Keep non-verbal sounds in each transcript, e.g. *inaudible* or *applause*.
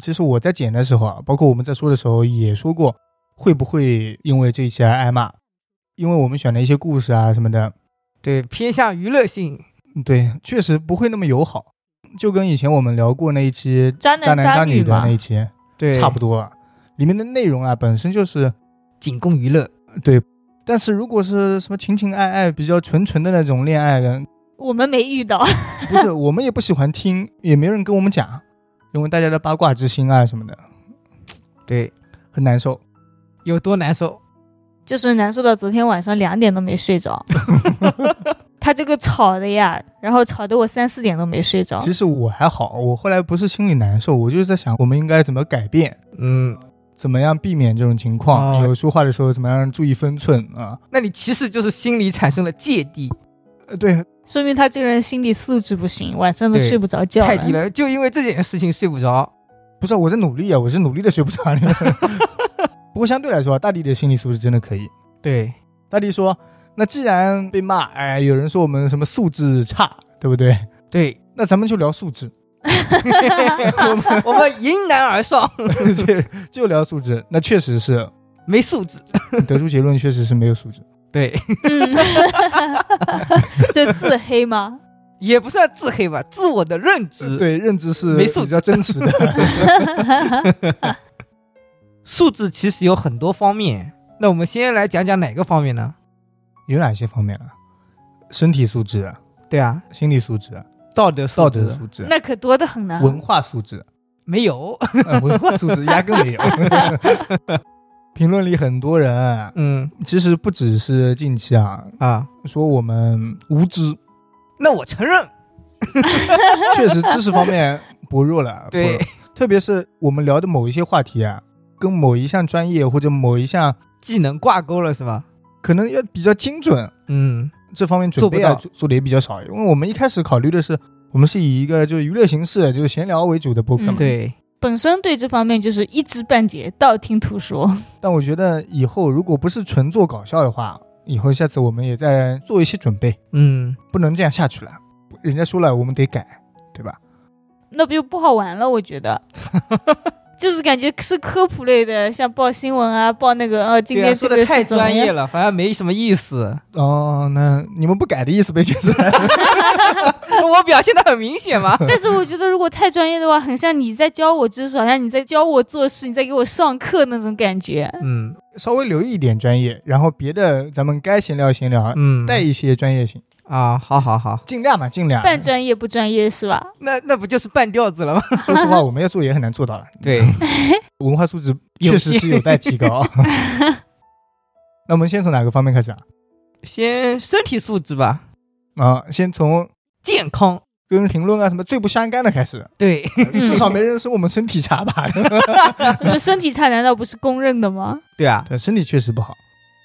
其实我在剪的时候啊，包括我们在说的时候也说过，会不会因为这一期而挨骂？因为我们选了一些故事啊什么的，对，偏向娱乐性，对，确实不会那么友好，就跟以前我们聊过那一期渣男渣女的那一期对，差不多啊，里面的内容啊本身就是仅供娱乐，对，但是如果是什么情情爱爱、比较纯纯的那种恋爱的，我们没遇到，*laughs* 不是我们也不喜欢听，也没人跟我们讲，因为大家的八卦之心啊什么的对，很难受。有多难受？就是难受到昨天晚上两点都没睡着。*laughs* 他这个吵的呀，然后吵得我三四点都没睡着。其实我还好，我后来不是心里难受，我就是在想我们应该怎么改变，嗯，怎么样避免这种情况，哦有说话的时候怎么样注意分寸啊？那你其实就是心里产生了芥蒂，呃，对，说明他这个人心理素质不行，晚上都睡不着觉。太低。了，就因为这件事情睡不着。不是我在努力啊，我是努力的睡不着。*laughs* 不过相对来说，大地的心理素质真的可以。对，大地说：“那既然被骂，哎，有人说我们什么素质差，对不对？对，那咱们就聊素质，*laughs* 我们迎难而上，*laughs* 就就聊素质。那确实是没素质。得出结论，确实是没有素质。对，嗯，*laughs* 这自黑吗？也不算自黑吧，自我的认知。，对，认知是没素质比较真实的。*laughs* 素质其实有很多方面。那我们先来讲讲哪个方面呢？有哪些方面啊？身体素质、对啊，心理素质、道德素道质德素质、那可多得很呢。文化素质。没有。呃文化素质压根没有。*laughs* 评论里很多人啊嗯其实不只是近期啊，啊，说我们无知，那我承认。*laughs* *laughs* 确实知识方面薄弱了。对，特别是我们聊的某一些话题啊，跟某一项专业或者某一项技能挂钩了是吧？可能要比较精准，嗯，这方面准备啊做做做的也比较少。因为我们一开始考虑的是，我们是以一个就是娱乐形式，就是闲聊为主的播客嘛。嗯对，本身对这方面就是一知半解，道听途说。*laughs* 但我觉得以后如果不是纯做搞笑的话，以后下次我们也在做一些准备，嗯，不能这样下去了。人家说了，我们得改，对吧？那不就不好玩了？我觉得，*laughs* 就是感觉是科普类的，像报新闻啊，报那个呃，今天这个说的太专业了，反而没什么意思。*laughs* 哦，那你们不改的意思被解释了。*laughs* 我表现的很明显吗？*laughs* 但是我觉得，如果太专业的话，很像你在教我知识，好像你在教我做事，你在给我上课那种感觉。嗯稍微留意一点专业，然后别的咱们该闲聊闲聊，嗯，带一些专业性，啊，好好好，尽量嘛，尽量。半专业不专业是吧？那那不就是半吊子了吗？*laughs* 说实话，我们要做也很难做到了。对，文化素质确实是有待提高。那我们先从哪个方面开始啊？先身体素质吧，啊，先从健康。跟评论啊什么最不相干的开始，对，嗯至少没人说我们身体差吧？*laughs* 我们身体差难道不是公认的吗？对啊，对，身体确实不好。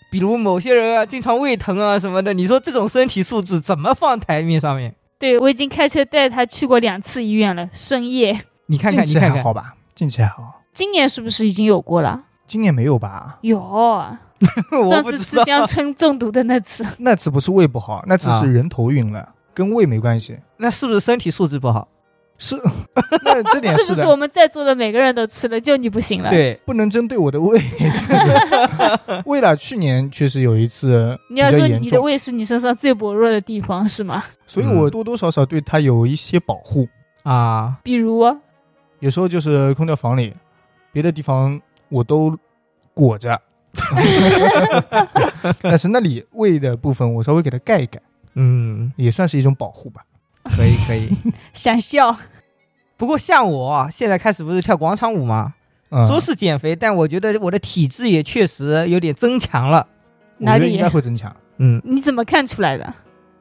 比如某些人啊，经常胃疼啊什么的，你说这种身体素质怎么放台面上面？对我已经开车带他去过两次医院了，深夜。你看看你看看，好吧？近期还好，今年是不是已经有过了？今年没有吧？有，*laughs* 上次。吃香椿中毒的那次。那次不是胃不好，那次啊是人头晕了，跟胃没关系。那是不是身体素质不好？是，*laughs* 那这点的是不是我们在座的每个人都吃了，就你不行了？，对，不能针对我的胃。*laughs* 胃了，去年确实有一次你要说你的胃是你身上最薄弱的地方是吗？所以我多多少少对它有一些保护。啊，比如，有时候就是空调房里，别的地方我都裹着，*laughs* 但是那里胃的部分我稍微给它盖一盖，嗯，也算是一种保护吧。可以可以。*laughs* 想笑，不过像我啊现在开始不是跳广场舞吗？嗯，说是减肥，但我觉得我的体质也确实有点增强了。哪里应该会增强。嗯，你怎么看出来的？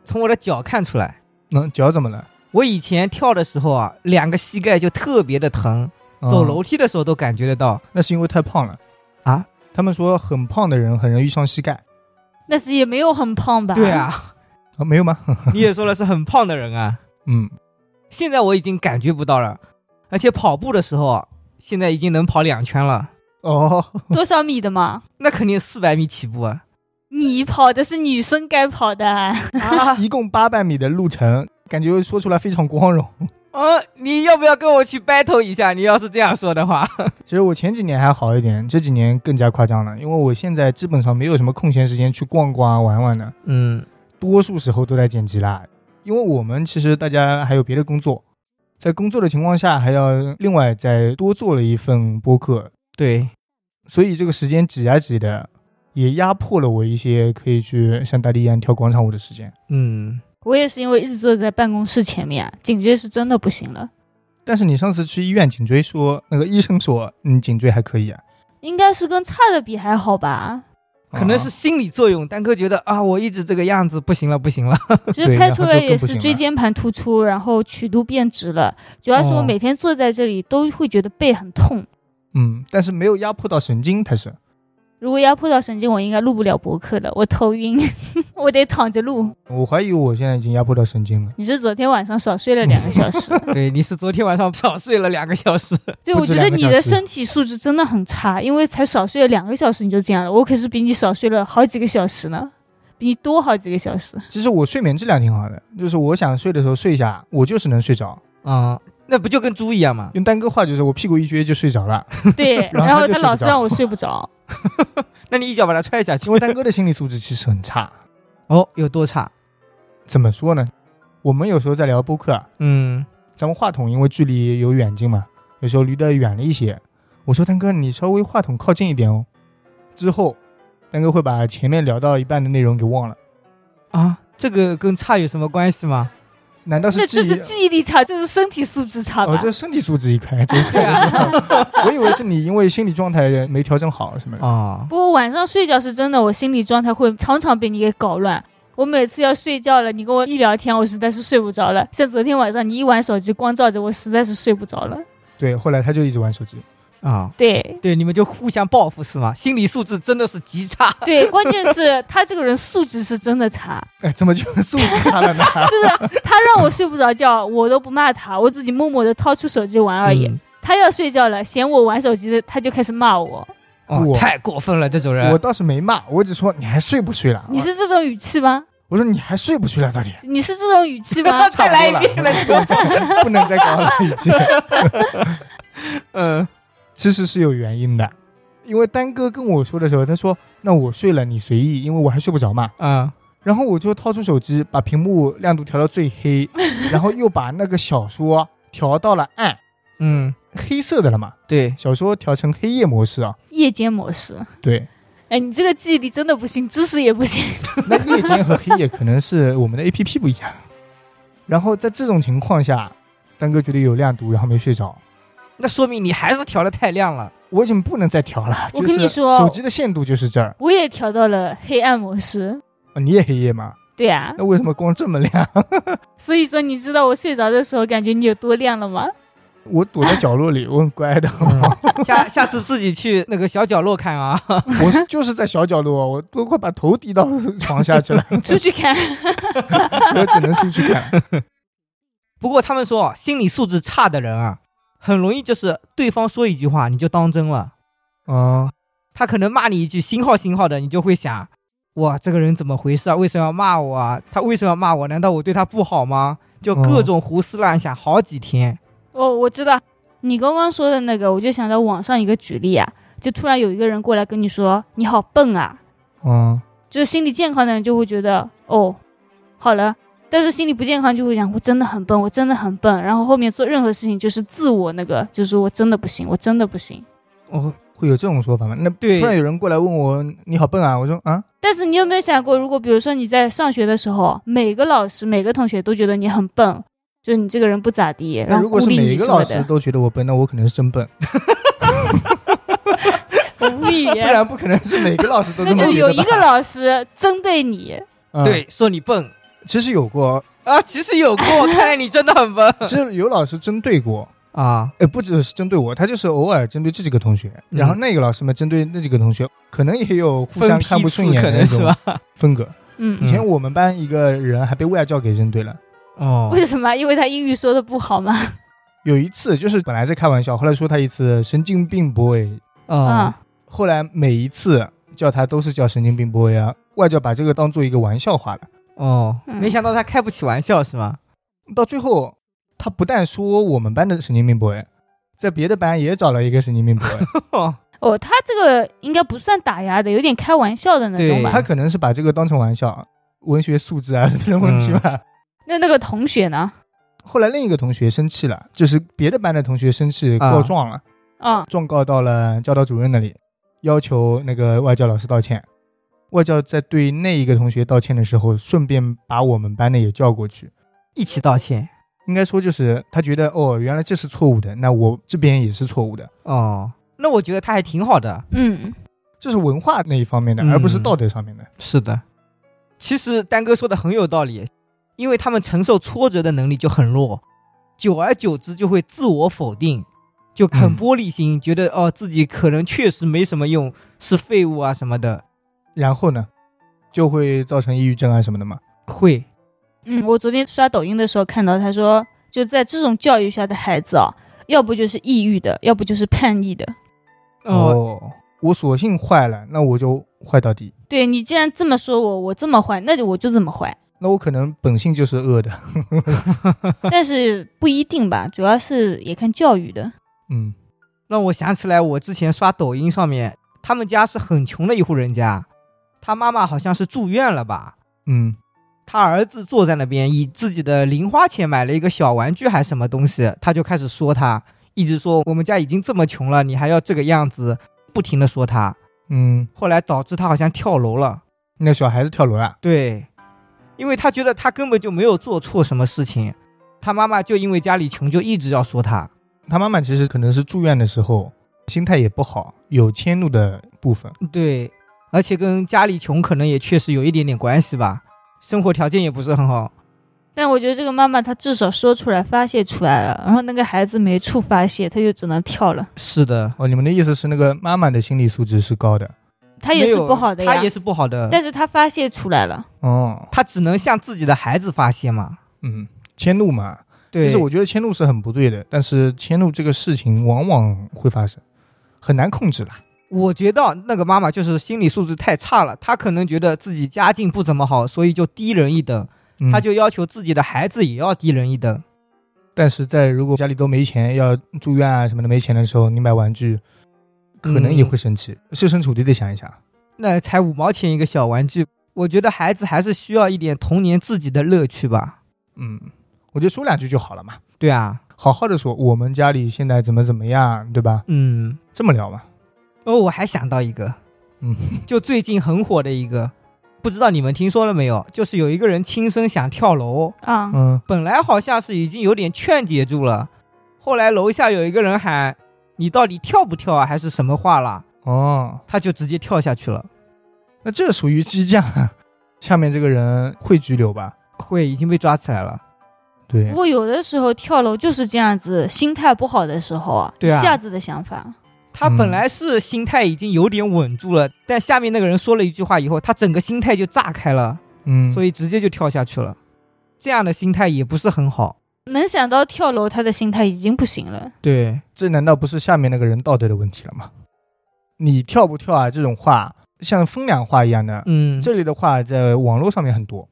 从我的脚看出来，嗯，脚怎么了？我以前跳的时候啊，两个膝盖就特别的疼，嗯走楼梯的时候都感觉得到那是因为太胖了。啊。他们说很胖的人很容易伤膝盖那是也没有很胖吧？对，啊，啊，没有吗？*laughs* 你也说了是很胖的人啊。嗯，现在我已经感觉不到了，而且跑步的时候啊，现在已经能跑两圈了，哦，*laughs* 多少米的嘛？那肯定四百米起步啊！你跑的是女生该跑的，啊 *laughs* 一共八百米的路程，感觉说出来非常光荣。啊！你要不要跟我去 battle 一下？你要是这样说的话，其实我前几年还好一点，这几年更加夸张了，因为我现在基本上没有什么空闲时间去逛逛啊、玩玩的，嗯多数时候都在剪辑啦。因为我们其实大家还有别的工作，在工作的情况下还要另外再多做了一份播客，对，所以这个时间挤啊挤的，也压迫了我一些可以去像大地一样跳广场舞的时间。嗯，我也是因为一直坐在办公室前面，颈椎是真的不行了。但是你上次去医院颈椎说，那个医生说你颈椎还可以啊，应该是跟差的比还好吧？可能是心理作用。丹哥觉得啊，我一直这个样子不行了，不行了。*laughs* 其实拍出来也是椎间盘突出，然后曲度变直了。主要是我哦每天坐在这里都会觉得背很痛。嗯，但是没有压迫到神经，它是。如果压迫到神经，我应该录不了博客了，我头晕，*laughs* 我得躺着录。我怀疑我现在已经压迫到神经了。你是昨天晚上少睡了两个小时？*laughs* 对，你是昨天晚上少睡了两个小时。*laughs* 对，我觉得你的身体素质真的很差，因为才少睡了两个小时你就这样了，我可是比你少睡了好几个小时呢，比你多好几个小时。其实我睡眠质量挺好的，就是我想睡的时候睡一下，我就是能睡着。啊、那不就跟猪一样吗？用丹哥话就是我屁股一撅就睡着了，*laughs* 对，然后他老是让我睡不着。*laughs* 那你一脚把他踹下去因。为丹哥 *laughs* 的心理素质其实很差。哦，有多差？怎么说呢？我们有时候在聊播客啊，嗯，咱们话筒因为距离有远近嘛，有时候离得远了一些。我说丹哥，你稍微话筒靠近一点哦。之后，丹哥会把前面聊到一半的内容给忘了。啊，这个跟差有什么关系吗？难道是这是记忆力差，这是身体素质差吧？哦，这身体素质一块，这一块。*laughs* 我以为是你因为心理状态没调整好什么的。啊，不过晚上睡觉是真的，我心理状态会常常被你给搞乱。我每次要睡觉了，你跟我一聊天，我实在是睡不着了。像昨天晚上你一玩手机，光照着我，实在是睡不着了。对，后来他就一直玩手机。啊，对对，你们就互相报复是吗？心理素质真的是极差。*laughs* 对，关键是他这个人素质是真的差，*laughs* 哎，怎么就素质差了呢？*laughs* 就是他让我睡不着觉，我都不骂他，我自己默默的掏出手机玩而已。嗯他要睡觉了，嫌我玩手机的，他就开始骂我。哦我，太过分了，这种人。我倒是没骂，我只说你还睡不睡了？你是这种语气吗？我说你还睡不睡了？到底？你是这种语气吗？再来一遍了。不能再不能再高了语气。嗯其实是有原因的，因为丹哥跟我说的时候，他说：“那我睡了，你随意，因为我还睡不着嘛。啊，”然后我就掏出手机，把屏幕亮度调到最黑，*laughs* 然后又把那个小说调到了暗，嗯，黑色的了嘛。对，小说调成黑夜模式啊。夜间模式。对，哎，你这个记忆力真的不行，知识也不行。*laughs* 那夜间和黑夜可能是我们的 A P P 不一样。然后在这种情况下，丹哥觉得有亮度，然后没睡着。那说明你还是调的太亮了。我已经不能再调了。我跟你说手机的限度就是这儿。我也调到了黑暗模式。啊你也黑夜吗？对呀、那为什么光这么亮？*laughs* 所以说你知道我睡着的时候感觉你有多亮了吗？我躲在角落里，我很乖的。*laughs* 下下次自己去那个小角落看啊。*laughs* 我就是在小角落，我都快把头低到床下去了，出去看，我只能出去看。不过他们说啊，心理素质差的人啊，很容易就是对方说一句话你就当真了。嗯，他可能骂你一句星号星号的，你就会想，哇，这个人怎么回事啊？为什么要骂我啊？他为什么要骂我？难道我对他不好吗？就各种胡思乱想好几天。哦，我知道你刚刚说的那个，我就想到网上一个举例啊，就突然有一个人过来跟你说你好笨啊，嗯，就是心理健康的人就会觉得哦，好了。但是心理不健康就会想我真的很笨，我真的很笨，然后后面做任何事情就是自我那个，就是我真的不行，我真的不行。哦，会有这种说法吗？那对。突然有人过来问我你好笨啊，我说啊，但是你有没有想过，如果比如说你在上学的时候，每个老师、每个同学都觉得你很笨，就是你这个人不咋地，然后那如果是每个老师都觉得我笨，那我可能是真笨，无语。*laughs* 不然不可能是每个老师都那这么觉得吧。就有一个老师针对你，嗯。对，说你笨其实有过，啊，其实有过，看来你真的很笨。*laughs* 其实有老师针对过，啊，呃，不只是针对我，他就是偶尔针对这几个同学，嗯然后那个老师们针对那几个同学，可能也有互相看不顺眼的那种能是吧？风格。嗯以，前我们班一个人还被外教给针对了。哦为什么？因为他英语说的不好吗？有一次就是本来在开玩笑，后来说他一次神经病 boy，哦啊，后来每一次叫他都是叫神经病 boy 啊，外教把这个当做一个玩笑话了。哦，嗯没想到他开不起玩笑是吗？到最后，他不但说我们班的神经病 boy，在别的班也找了一个神经病 boy，哦，*laughs* 哦，他这个应该不算打压的，有点开玩笑的那种对吧他。可能是把这个当成玩笑，文学素质啊什么的问题吧。那那个同学呢？后来另一个同学生气了，就是别的班的同学生气啊告状了，啊，状告到了教导主任那里，要求那个外教老师道歉。外教在对那一个同学道歉的时候，顺便把我们班的也叫过去。一起道歉。应该说就是他觉得哦，原来这是错误的，那我这边也是错误的，哦，那我觉得他还挺好的。嗯，这是文化那一方面的，嗯而不是道德上面的。是的，其实丹哥说的很有道理，因为他们承受挫折的能力就很弱，久而久之就会自我否定，就很嗯玻璃心，觉得哦自己可能确实没什么用，是废物啊什么的。然后呢，就会造成抑郁症啊什么的嘛。会，嗯，我昨天刷抖音的时候看到，他说就在这种教育下的孩子啊，要不就是抑郁的，要不就是叛逆的。哦，哦，我索性坏了，那我就坏到底。对你既然这么说我，我这么坏，那就我就这么坏。那我可能本性就是恶的。*laughs* *laughs* 但是不一定吧，主要是也看教育的。嗯，让我想起来我之前刷抖音上面，他们家是很穷的一户人家，他妈妈好像是住院了吧，嗯，他儿子坐在那边，以自己的零花钱买了一个小玩具还是什么东西，他就开始说他，一直说我们家已经这么穷了，你还要这个样子，不停的说他。嗯，后来导致他好像跳楼了，那小孩子跳楼了。对，因为他觉得他根本就没有做错什么事情，他妈妈就因为家里穷，就一直要说他。他妈妈其实可能是住院的时候心态也不好，有迁怒的部分。对，而且跟家里穷可能也确实有一点点关系吧，生活条件也不是很好。但我觉得这个妈妈她至少说出来发泄出来了，然后那个孩子没处发泄，他就只能跳了。是的，哦，你们的意思是那个妈妈的心理素质是高的？她也是不好的呀，他也是不好的，但是她发泄出来了。哦，她只能向自己的孩子发泄嘛。嗯，迁怒嘛。对，其实我觉得迁怒是很不对的，但是迁怒这个事情往往会发生，很难控制啦。我觉得那个妈妈就是心理素质太差了，她可能觉得自己家境不怎么好，所以就低人一等，嗯她就要求自己的孩子也要低人一等。但是在如果家里都没钱，要住院啊什么的没钱的时候，你买玩具，可能也会生气，设身处地的想一想。那才五毛钱一个小玩具，我觉得孩子还是需要一点童年自己的乐趣吧。嗯，我就说两句就好了嘛，对啊，好好的说我们家里现在怎么怎么样，对吧？嗯，这么聊嘛。哦，我还想到一个，嗯，*laughs* 就最近很火的一个，不知道你们听说了没有？就是有一个人轻生想跳楼，啊、嗯，本来好像是已经有点劝解住了，后来楼下有一个人喊：“你到底跳不跳啊？还是什么话啦？”哦，他就直接跳下去了，那这属于激将，下面这个人会拘留吧？会已经被抓起来了。对不，过有的时候跳楼就是这样子，心态不好的时候啊，对啊一下子的想法。他本来是心态已经有点稳住了，但下面那个人说了一句话以后，他整个心态就炸开了，嗯，所以直接就跳下去了。这样的心态也不是很好。能想到跳楼，他的心态已经不行了。对，这难道不是下面那个人道德的问题了吗？你跳不跳啊？这种话像风凉话一样的，嗯，这里的话在网络上面很多，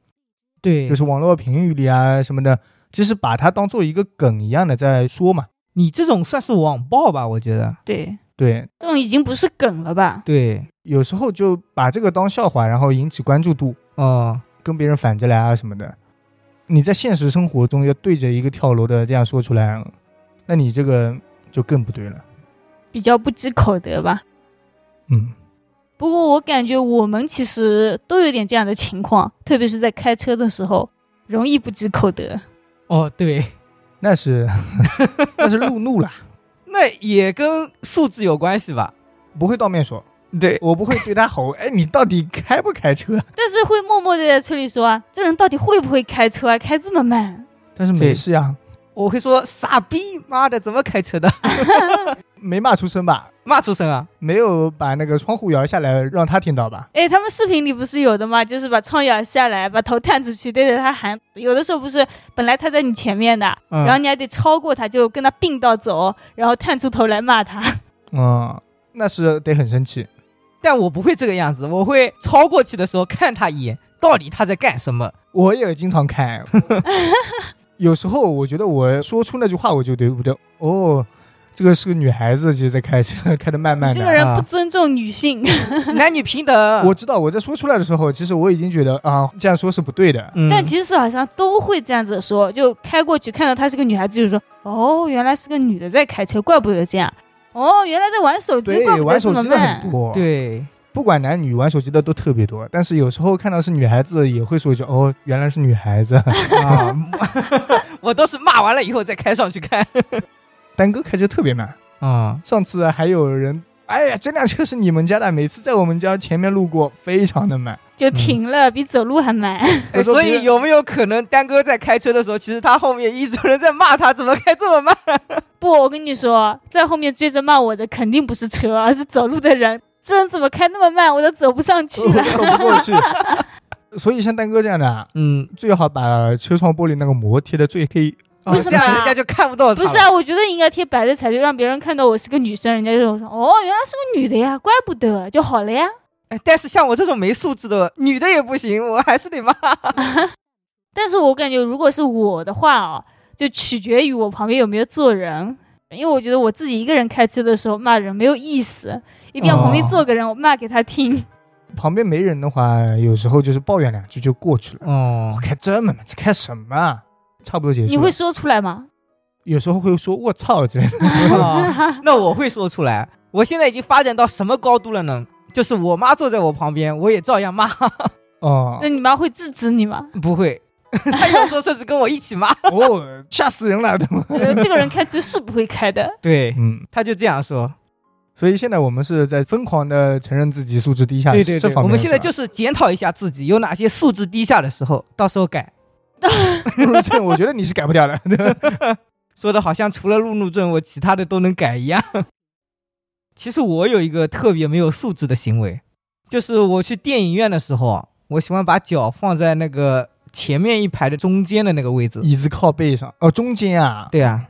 对，就是网络评语里啊什么的，其实把它当做一个梗一样的在说嘛。你这种算是网暴吧？我觉得。对，对，这种已经不是梗了吧？对，有时候就把这个当笑话，然后引起关注度，哦，跟别人反着来啊什么的。你在现实生活中要对着一个跳楼的这样说出来，那你这个就更不对了。比较不知口德吧。嗯，不过我感觉我们其实都有点这样的情况，特别是在开车的时候，容易不知口德。哦，对，那是 *laughs* 那是路怒了，那也跟素质有关系吧？不会当面说，对，我不会对他吼，哎，你到底开不开车？*laughs* 但是会默默的在车里说啊，这人到底会不会开车啊？开这么慢？但是没事呀，我会说傻逼，妈的，怎么开车的？*laughs* 没骂出声吧？骂出声啊！没有把那个窗户摇下来让他听到吧？哎，他们视频里不是有的吗？就是把窗摇下来，把头探出去，对着他喊。有的时候不是本来他在你前面的，嗯然后你还得超过他，就跟他并道走，然后探出头来骂他。嗯，那是得很生气。但我不会这个样子，我会超过去的时候看他一眼，到底他在干什么。我也经常看，*laughs* 有时候我觉得我说出那句话，我就对不对？哦，这个是个女孩子，其实在开车，*laughs* 开的慢慢的。这个人啊不尊重女性。*laughs* 男女平等。我知道我在说出来的时候，其实我已经觉得啊，这样说是不对的。嗯 *laughs* 但其实好像都会这样子说，就开过去看到她是个女孩子，就说哦，原来是个女的在开车，怪不得这样。哦，原来在玩手机，怪，不得这么慢。对，不管男女，玩手机的都特别多。但是有时候看到是女孩子，也会说一句哦，原来是女孩子。啊，*laughs* 我都是骂完了以后再开上去看。丹哥开车特别慢，啊，上次还有人，哎呀，这辆车是你们家的，每次在我们家前面路过，非常的慢。就停了，比走路还慢。*laughs* 哎所以有没有可能丹哥在开车的时候，其实他后面一直有人在骂他怎么开这么慢？不，我跟你说，在后面追着骂我的肯定不是车，而是走路的人。这人怎么开那么慢，我都走不上去了。*laughs* 走不过去。所以像丹哥这样的啊，嗯，最好把车窗玻璃那个膜贴的最黑。哦为什么啊这样人家就看不到？不是啊，我觉得应该贴白的才对，让别人看到我是个女生，人家就说哦，原来是个女的呀，怪不得就好了呀。哎，但是像我这种没素质的女的也不行，我还是得骂。*laughs* 但是我感觉如果是我的话啊，就取决于我旁边有没有坐人，因为我觉得我自己一个人开车的时候骂人没有意思，一定要旁边坐个人，我骂给他听。旁边没人的话，有时候就是抱怨两句就过去了。哦我，开这么慢，这开什么啊？差不多结束。你会说出来吗？有时候会说“我操”之类的。*laughs* 哦那我会说出来。我现在已经发展到什么高度了呢？就是我妈坐在我旁边，我也照样骂，哦那你妈会制止你吗？不会。*laughs* 她有时候甚至跟我一起骂。哦，吓死人了，对吗？呃这个人开车是不会开的。对，嗯，他就这样说。所以现在我们是在疯狂的承认自己素质低下，对对对，我们现在就是是检讨一下自己有哪些素质低下的时候，到时候改。路怒症我觉得你是改不掉的。对 *laughs* 吧说的好像除了路怒症，我其他的都能改一样。其实我有一个特别没有素质的行为，就是我去电影院的时候啊，我喜欢把脚放在那个前面一排的中间的那个位置。椅子靠背上，哦，中间啊，对啊，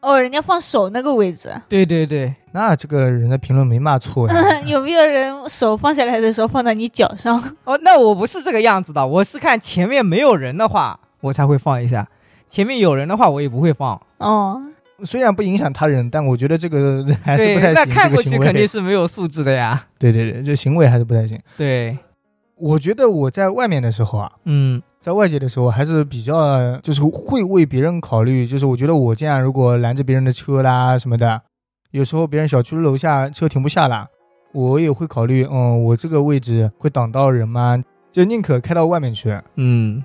哦，人家放手那个位置，对对对，那这个人的评论没骂错呀。*laughs* 有没有人手放下来的时候放到你脚上？哦，那我不是这个样子的，我是看前面没有人的话，我才会放一下；前面有人的话，我也不会放。哦，虽然不影响他人，但我觉得这个还是不太，行。那看过去肯定是没有素质的呀。对对对，这行为还是不太行。对，我觉得我在外面的时候啊，嗯在外界的时候还是比较就是会为别人考虑，就是我觉得我这样如果拦着别人的车啦什么的，有时候别人小区楼下车停不下了，我也会考虑，嗯，我这个位置会挡到人吗？就宁可开到外面去。嗯，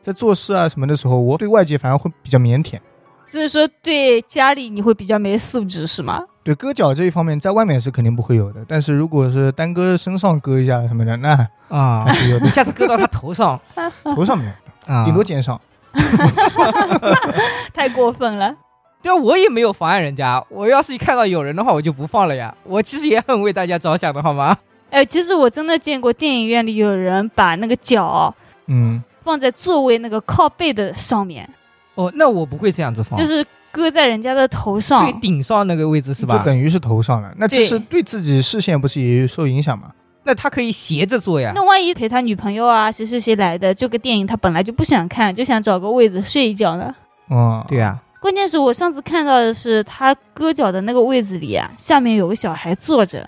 在做事啊什么的时候，我对外界反而会比较腼腆。所以说对家里你会比较没素质是吗？对割脚这一方面，在外面是肯定不会有的，但是如果是单割身上割一下什么的，那啊还，是有的你。下次割到他头上 *laughs* 头上没有，啊，顶多肩上。*laughs* 太过分了。*laughs* 对啊，我也没有妨碍人家。我要是一看到有人的话，我就不放了呀。我其实也很为大家着想的，好吗？哎，其实我真的见过电影院里有人把那个脚嗯，放在座位那个靠背的上面，哦，那我不会这样子放，就是搁在人家的头上。最顶上那个位置是吧？就等于是头上了。那其实对自己视线不是也受影响吗？那他可以斜着坐呀。那万一陪他女朋友啊，谁谁谁来的，这个电影他本来就不想看，就想找个位子睡一觉呢。哦，对呀、关键是我上次看到的是他搁脚的那个位子里啊，下面有个小孩坐着，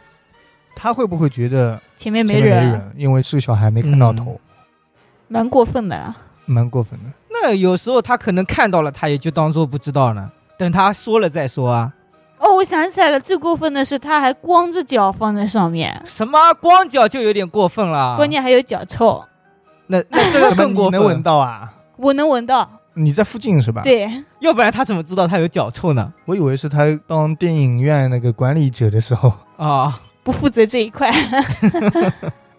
他会不会觉得前面没人，没人？因为是个小孩没看到头，蛮过分的啊。蛮过分的。那有时候他可能看到了，他也就当做不知道呢。等他说了再说啊。哦，我想起来了，最过分的是他还光着脚放在上面，什么光脚就有点过分了。关键还有脚臭，那那这个更过分。你能闻到啊？我能闻到。你在附近是吧？，对，要不然他怎么知道他有脚臭呢？我以为是他当电影院那个管理者的时候，啊，不负责这一块。*laughs*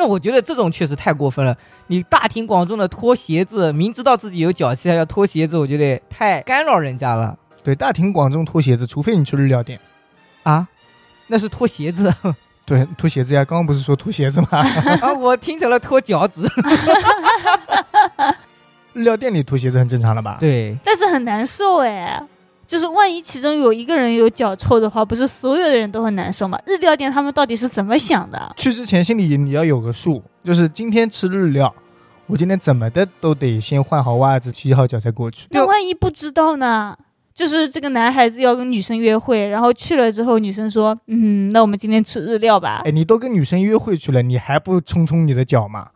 那我觉得这种确实太过分了。你大庭广众的脱鞋子，明知道自己有脚气还要脱鞋子，我觉得太干扰人家了对，大庭广众脱鞋子，除非你去日料店。啊！那是脱鞋子 *laughs* 对，脱鞋子呀，刚刚不是说脱鞋子吗？*laughs* 啊，我听成了脱脚趾。*laughs* 日料店里脱鞋子很正常了吧？，对，但是很难受哎。就是万一其中有一个人有脚臭的话，不是所有的人都很难受吗？日料店他们到底是怎么想的？去之前心里你要有个数，就是今天吃日料，我今天怎么的都得先换好袜子、洗好脚才过去。那万一不知道呢？就是这个男孩子要跟女生约会，然后去了之后，女生说：“嗯，那我们今天吃日料吧。哎，你都跟女生约会去了，你还不冲冲你的脚吗？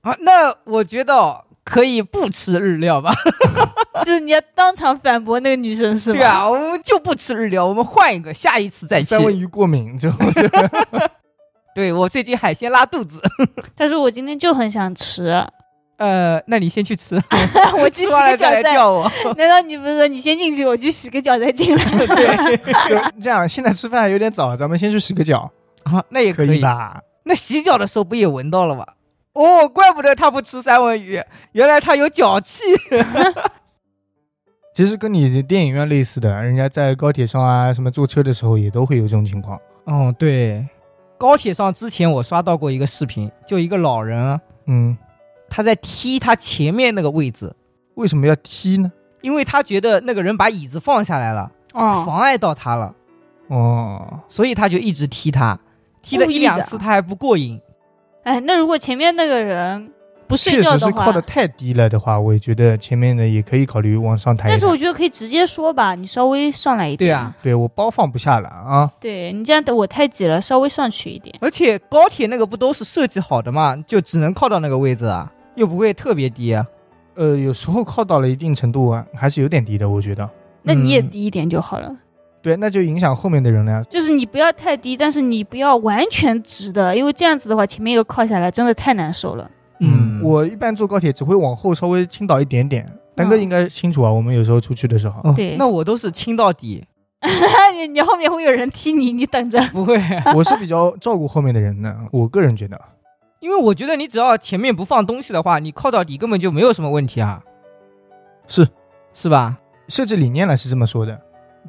啊，那我觉得可以不吃日料吧？” *laughs* 就是你要当场反驳那个女生是吗？对啊，我们就不吃日料，我们换一个，下一次再吃三。文鱼过敏之后就 *laughs* 对我最近海鲜拉肚子，*laughs* 他说我今天就很想吃，呃，那你先去吃，我去洗个脚再。叫我。难道你不是说你先进去，我去洗个脚再进来？对就这样。现在吃饭还有点早，咱们先去洗个脚，啊，那也可可以。吧？那洗脚的时候不也闻到了吗？哦，怪不得他不吃三文鱼，原来他有脚气。*laughs* 其实跟你电影院类似的，人家在高铁上啊，什么坐车的时候也都会有这种情况。哦，对，高铁上之前我刷到过一个视频，就一个老人啊，嗯，他在踢他前面那个位置，为什么要踢呢？因为他觉得那个人把椅子放下来了，哦，妨碍到他了，哦，所以他就一直踢他，踢了一两次他还不过瘾。哎，那如果前面那个人不睡确觉的话实是靠，的太低了的话，我也觉得前面的也可以考虑往上抬一抬。但是我觉得可以直接说吧，你稍微上来一点。对啊，对我包放不下了啊。对你这样我太挤了，稍微上去一点。而且高铁那个不都是设计好的嘛，就只能靠到那个位置啊，又不会特别低啊。呃，有时候靠到了一定程度啊，还是有点低的，我觉得。那你也嗯低一点就好了，对，那就影响后面的人了呀。就是你不要太低，但是你不要完全直的，因为这样子的话，前面一个靠下来真的太难受了。嗯，我一般坐高铁只会往后稍微倾倒一点点。丹哥嗯应该清楚啊，我们有时候出去的时候，哦对那我都是倾到底，*laughs* 你你后面会有人踢你，你等着。*laughs* 不会，*laughs* 我是比较照顾后面的人的。我个人觉得，因为我觉得你只要前面不放东西的话，你靠到底根本就没有什么问题啊，是是吧？设计理念呢是这么说的，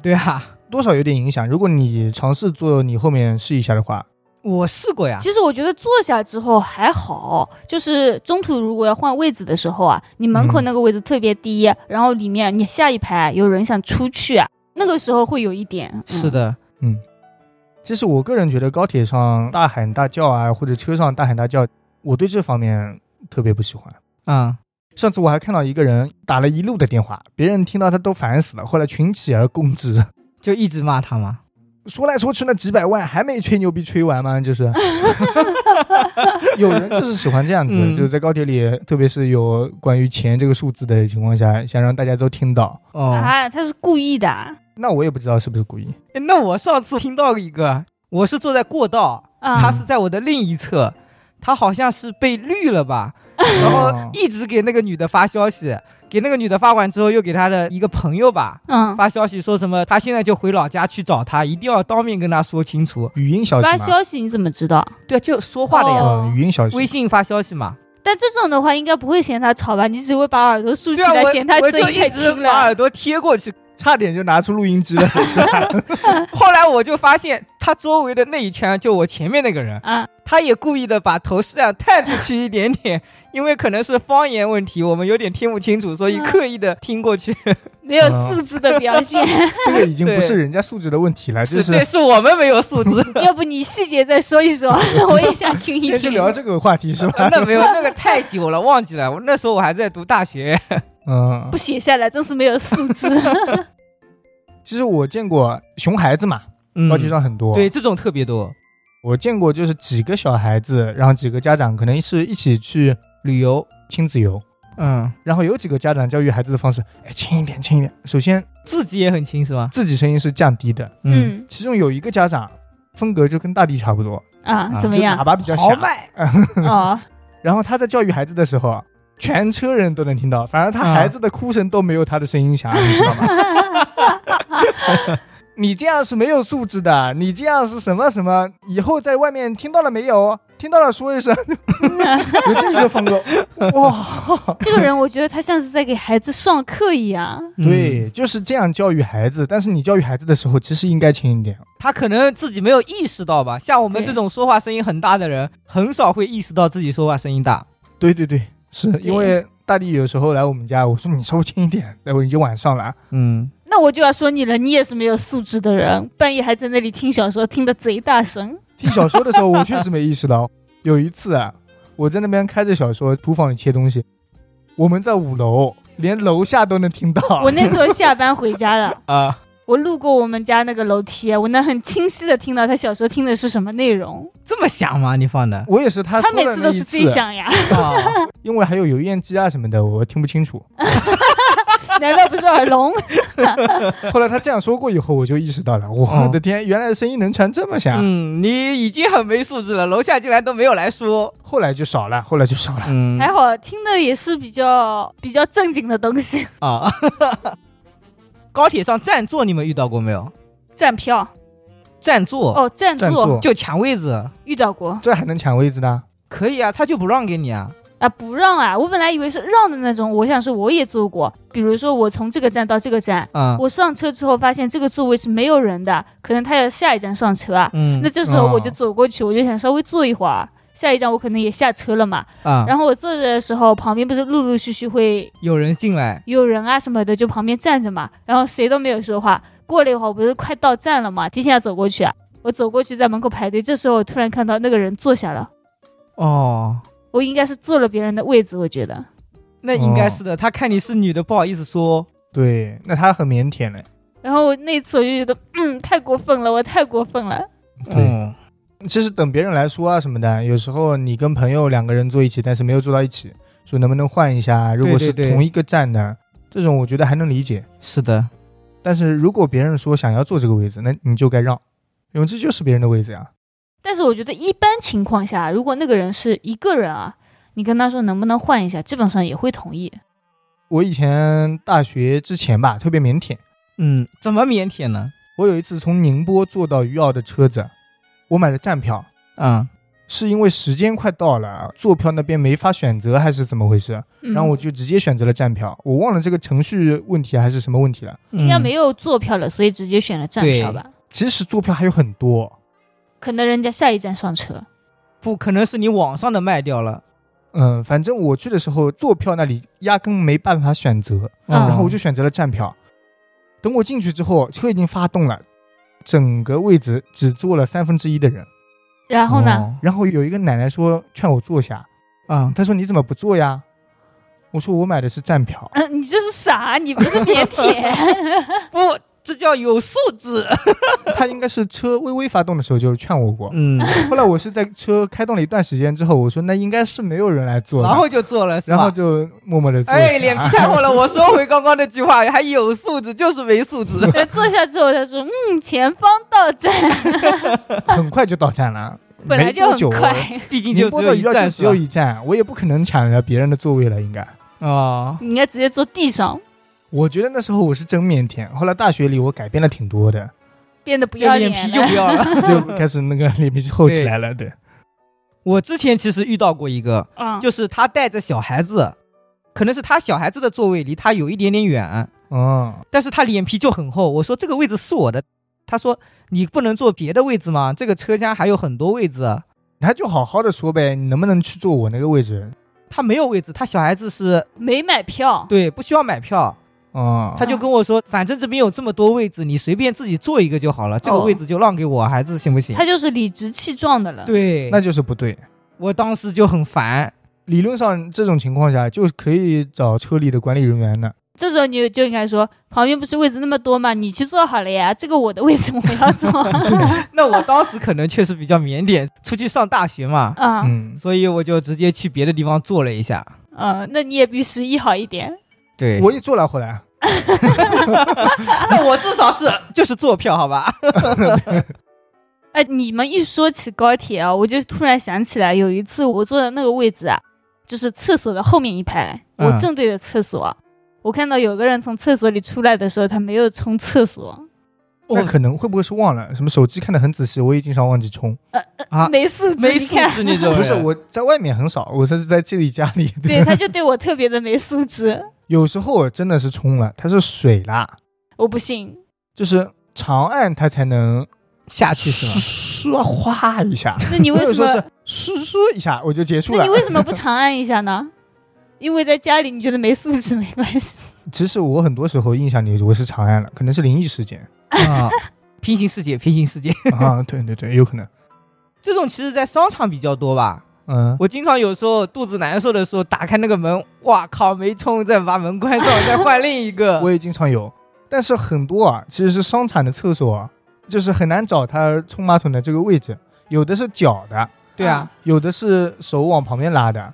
对啊，多少有点影响。如果你尝试坐你后面试一下的话，我试过呀。其实我觉得坐下之后还好，就是中途如果要换位子的时候啊，你门口嗯那个位置特别低，然后里面你下一排有人想出去啊，那个时候会有一点。嗯是，的，嗯，其实我个人觉得高铁上大喊大叫啊，或者车上大喊大叫，我对这方面特别不喜欢。啊、上次我还看到一个人打了一路的电话，别人听到他都烦死了，后来群起而攻之，就一直骂他嘛。说来说去那几百万还没吹牛逼吹完吗？就是 *laughs* 有人就是喜欢这样子，嗯就是在高铁里，特别是有关于钱这个数字的情况下，想让大家都听到。哦，啊，他是故意的。那我也不知道是不是故意。诶那我上次听到一个，我是坐在过道，啊，他是在我的另一侧，他好像是被绿了吧，然后一直给那个女的发消息，给那个女的发完之后，又给他的一个朋友吧嗯，发消息说什么，他现在就回老家去找他，一定要当面跟他说清楚。语音消息发，消息你怎么知道？对啊，就说话的呀，语音消息。微信发消息嘛。但这种的话，应该不会嫌他吵吧？你只会把耳朵竖起来，嫌他我声音太就一直轻了把耳。朵贴过去。差点就拿出录音机了，是不是？*laughs* 后来我就发现，他周围的那一圈，就我前面那个人，啊，他也故意的把头是啊探出去一点点，因为可能是方言问题，我们有点听不清楚，所以嗯刻意的听过去。没有素质的表现。*laughs* 这个已经不是人家素质的问题了，这是对，是。我们没有素质。*laughs* 要不你细节再说一说，*laughs* 我也想听一今天就。聊这个话题是吧？那没有，那个太久了，忘记了。我那时候我还在读大学。嗯不，写下来真是没有素质。其实我见过熊孩子嘛，嗯高铁上很多。对，这种特别多。我见过就是几个小孩子，然后几个家长可能是一起去旅游，亲子游，嗯，然后有几个家长教育孩子的方式，哎，轻一点，轻一点。首先自己也很轻是吧？自己声音是降低的，嗯其中有一个家长风格就跟大地差不多，啊，怎么样喇？叭比较响。豪迈，*laughs* 哦，然后他在教育孩子的时候，全车人都能听到，反而他啊孩子的哭声都没有他的声音响，*laughs* 你知道吗？*laughs* 你这样是没有素质的，你这样是什么什么？以后在外面听到了没有？听听到了说一声，*laughs* 有这个风格，*laughs* 哇，这个人，我觉得他像是在给孩子上课一样。嗯对，就是这样教育孩子。但是你教育孩子的时候，其实应该轻一点。他可能自己没有意识到吧。像我们这种说话声音很大的人，很少会意识到自己说话声音大。对对对，是因为大力有时候来我们家，我说你稍微轻一点，待会儿已经晚上了。嗯，那我就要说你了，你也是没有素质的人，半夜还在那里听小说，听得贼大声。听小说的时候，我确实没意识到。*laughs* 有一次啊，我在那边开着小说，厨房里切东西，我们在五楼，连楼下都能听到。我那时候下班回家了，*laughs* 啊，我路过我们家那个楼梯，我能很清晰的听到他小时候听的是什么内容。这么响吗？你放的？我也是他他每次都是最，响呀，*laughs* 啊，因为还有油烟机啊什么的，我听不清楚。难道不是耳聋？*laughs* 后来他这样说过以后，我就意识到了，我哦的天，原来声音能传这么响。嗯，你已经很没素质了，楼下竟然都没有来说。后来就少了，后来就少了。嗯还好听的也是比较比较正经的东西，啊，*laughs* 高铁上占座你们遇到过没有？站票占座、哦，占占座就抢位置，遇到过这还能抢位置的？可以啊，他就不让给你啊。啊，不让啊！我本来以为是让的那种，我想说我也坐过，比如说我从这个站到这个站，嗯我上车之后发现这个座位是没有人的，可能他要下一站上车啊，嗯那这时候我就哦走过去，我就想稍微坐一会儿。下一站我可能也下车了嘛，啊，然后我坐着的时候，旁边不是陆陆续续会有人进来，有人啊什么的，就旁边站着嘛，然后谁都没有说话。过了一会儿，我不是快到站了嘛，提前要走过去啊，我走过去在门口排队，这时候我突然看到那个人坐下了，哦，我应该是坐了别人的位子，我觉得。那应该是的。他看你是女的，不好意思说。对，那他很腼腆嘞。然后我那次我就觉得，嗯，太过分了，我太过分了。对，嗯其实等别人来说啊什么的，有时候你跟朋友两个人坐一起，但是没有坐到一起，说能不能换一下？如果是同一个站的，这种我觉得还能理解。是的，但是如果别人说想要坐这个位置，那你就该让，因为这就是别人的位置呀。但是我觉得一般情况下，如果那个人是一个人啊，你跟他说能不能换一下，基本上也会同意。我以前大学之前吧，特别腼腆。嗯，怎么腼腆呢？我有一次从宁波坐到余姚的车子，我买了站票，嗯，是因为时间快到了，坐票那边没法选择还是怎么回事？嗯、然后我就直接选择了站票，我忘了这个程序问题还是什么问题了。应该没有坐票了，所以直接选了站票吧。其实坐票还有很多，可能人家下一站上车。不可能是你网上的卖掉了。嗯，反正我去的时候坐票那里压根没办法选择，嗯然后我就选择了站票。等我进去之后，车已经发动了，整个位置只坐了三分之一的人。然后呢？哦然后有一个奶奶说劝我坐下，啊，她说你怎么不坐呀？我说我买的是站票。嗯，你这是傻，你不是腼腆。*laughs* 不，这叫有素质。她应该是车微微发动的时候就劝我过。嗯，后来我是在车开动了一段时间之后，我说那应该是没有人来坐，然后就做了，是吧然后就默默的坐。哎，脸皮太厚了。我说回刚刚那句话，还有素质就是没素质。*laughs* 对坐下之后，他说：“嗯，前方到站，*laughs* 很快就到站了，*laughs* 本来就很快。毕竟就只有一站，只有一站，我也不可能抢了别人的座位了，应该。吧哦，你应该直接坐地上，我觉得那时候我是真腼腆，后来大学里我改变了挺多的，变得不这要脸脸皮就不要了。*laughs* 就开始那个脸皮就厚起来了。对，我之前其实遇到过一个，啊，就是他带着小孩子，可能是他小孩子的座位离他有一点点远，嗯，但是他脸皮就很厚。我说这个位置是我的，他说你不能坐别的位置吗？这个车厢还有很多位置。他就好好的说呗，你能不能去坐我那个位置？他没有位置，他小孩子是没买票。对不需要买票，嗯，他就跟我说，反正这边有这么多位置，你随便自己坐一个就好了，这个哦位置就让给我孩子行不行？他就是理直气壮的了。对，那就是不对。我当时就很烦，理论上这种情况下就可以找车里的管理人员的。这时候你就应该说，旁边不是位置那么多吗？你去坐好了呀，这个我的位置我要坐。*laughs* 那我当时可能确实比较腼腆，出去上大学嘛，啊，嗯，所以我就直接去别的地方坐了一下。啊，那你也比十一好一点。对我也坐了，回来 *laughs* 那我至少是 *laughs* 就是坐票，好吧？*laughs* 哎，你们一说起高铁啊，我就突然想起来，有一次我坐的那个位置啊，就是厕所的后面一排，嗯我正对着厕所。我看到有个人从厕所里出来的时候，他没有冲厕所，那可能会不会是忘了？什么手机看的很仔细，我也经常忘记冲。呃。啊，没素质，没素质那种人。不是我在外面很少，我这是在这里家里。对，他就对我特别的没素质，有时候我真的是冲了，它是水啦，我不信。就是长按它才能下去是吗？唰哗一下，那你为什么说？是唰唰一下我就结束了那你。为什么不长按一下呢？因为在家里你觉得没素质没关系。其实我很多时候印象里我是长按了，可能是灵异事件啊，平行世界，平行世界，啊，对对对，有可能。这种其实在商场比较多吧。嗯，我经常有时候肚子难受的时候，打开那个门，哇靠，没冲，再把门关上，再换另一个。*laughs* 我也经常有，但是很多啊，其实是商场的厕所啊，就是很难找它冲马桶的这个位置，有的是脚的，对啊，有的是手往旁边拉的。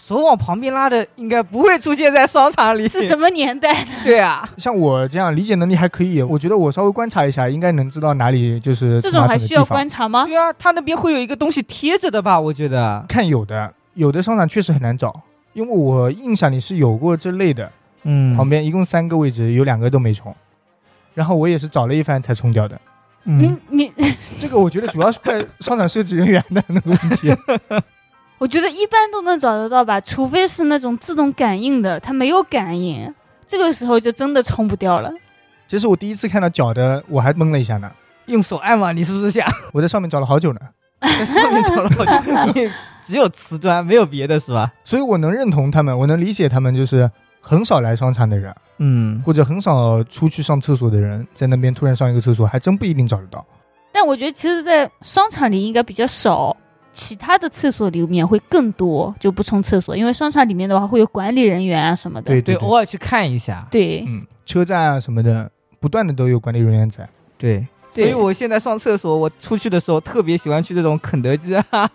手往旁边拉的应该不会出现在商场里。是什么年代的？*laughs* 对啊，像我这样理解能力还可以，我觉得我稍微观察一下，应该能知道哪里就是这种还需要。观察吗？对啊，他那边会有一个东西贴着的吧？我觉得。看有的，有的商场确实很难找，因为我印象里是有过这类的，嗯旁边一共三个位置，有两个都没冲，然后我也是找了一番才冲掉的。嗯，你这个我觉得主要是怪商场设计人员的那个问题。*laughs* 我觉得一般都能找得到吧，除非是那种自动感应的，它没有感应，这个时候就真的冲不掉了。其实我第一次看到脚的，我还懵了一下呢。用手按嘛？你是不是想 *laughs* 我在上面找了好久呢，*laughs* 在上面找了好久？你只有瓷砖，没有别的是吧？所以我能认同他们，我能理解他们，就是很少来商场的人，嗯，或者很少出去上厕所的人，在那边突然上一个厕所，还真不一定找得到。但我觉得其实，在商场里应该比较少，其他的厕所里面会更多，就不冲厕所，因为商场里面的话会有管理人员啊什么的。对对，偶尔去看一下。对嗯，车站啊什么的，不断的都有管理人员在。对，所以我现在上厕所，我出去的时候特别喜欢去这种肯德基啊、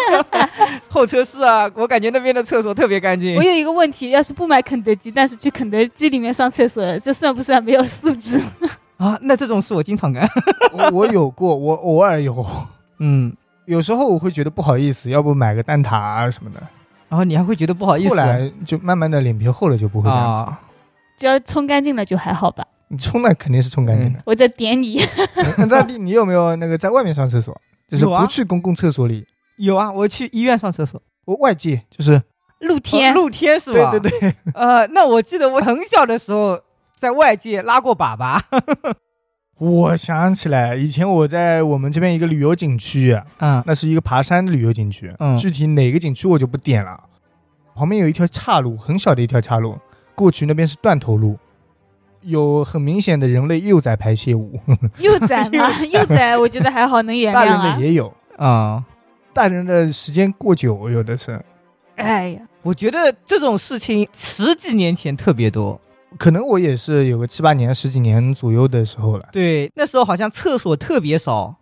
*laughs* 候车室啊，我感觉那边的厕所特别干净我。有一个问题，要是不买肯德基，但是去肯德基里面上厕所，这算不算没有素质？*laughs* 啊，那这种事我经常干。我我有过，我偶尔有，嗯，有时候我会觉得不好意思，要不买个蛋挞啊什么的。然后你还会觉得不好意思。后来就慢慢的脸皮厚了，就不会这样子。啊，只要冲干净了就还好吧。你冲的肯定是冲干净的。我在点你，*laughs* 那那你你有没有那个在外面上厕所？就是不去公共厕所里，有啊，我去医院上厕所，我外界就是露天哦露天是吧？对对对，呃，那我记得我很小的时候在外界拉过粑粑。我想起来，以前我在我们这边一个旅游景区，嗯那是一个爬山的旅游景区，嗯具体哪个景区我就不点了。旁边有一条岔路，很小的一条岔路，过去那边是断头路，有很明显的人类幼崽排泄物，*laughs* 幼崽嘛，*laughs* 幼崽我觉得还好能原大人谅啊的。也有，啊、大人的时间过久，有的是。哎呀，我觉得这种事情十几年前特别多。可能我也是有个七八年、十几年左右的时候了，对，那时候好像厕所特别少。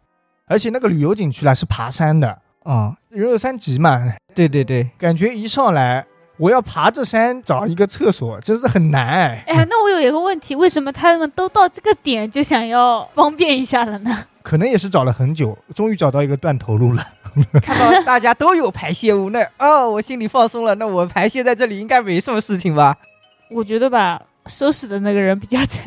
而且那个旅游景区啦是爬山的，啊、人有三急嘛，对对对，感觉一上来我要爬着山找一个厕所，真是很难哎。哎呀，那我有一个问题，为什么他们都到这个点就想要方便一下了呢？可能也是找了很久，终于找到一个断头路了。*laughs* 看到大家都有排泄物，那哦，我心里放松了。那我排泄在这里应该没什么事情吧？我觉得吧，收拾的那个人比较惨。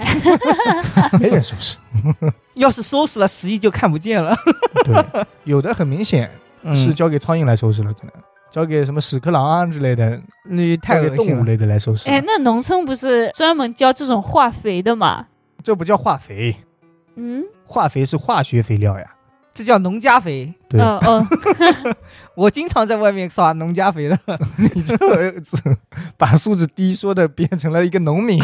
*laughs* 没人收拾。*laughs* 要是收拾了，十一就看不见了。*laughs* 对，有的很明显嗯是交给苍蝇来收拾了，可能交给什么屎壳郎啊之类的，那太交给。动物类的来收拾了。哎，那农村不是专门教这种化肥的吗？这不叫化肥，嗯，化肥是化学肥料呀。这叫农家肥。对，哦哦，*laughs* 我经常在外面撒农家肥的。*laughs* 你这把素质低说的变成了一个农民。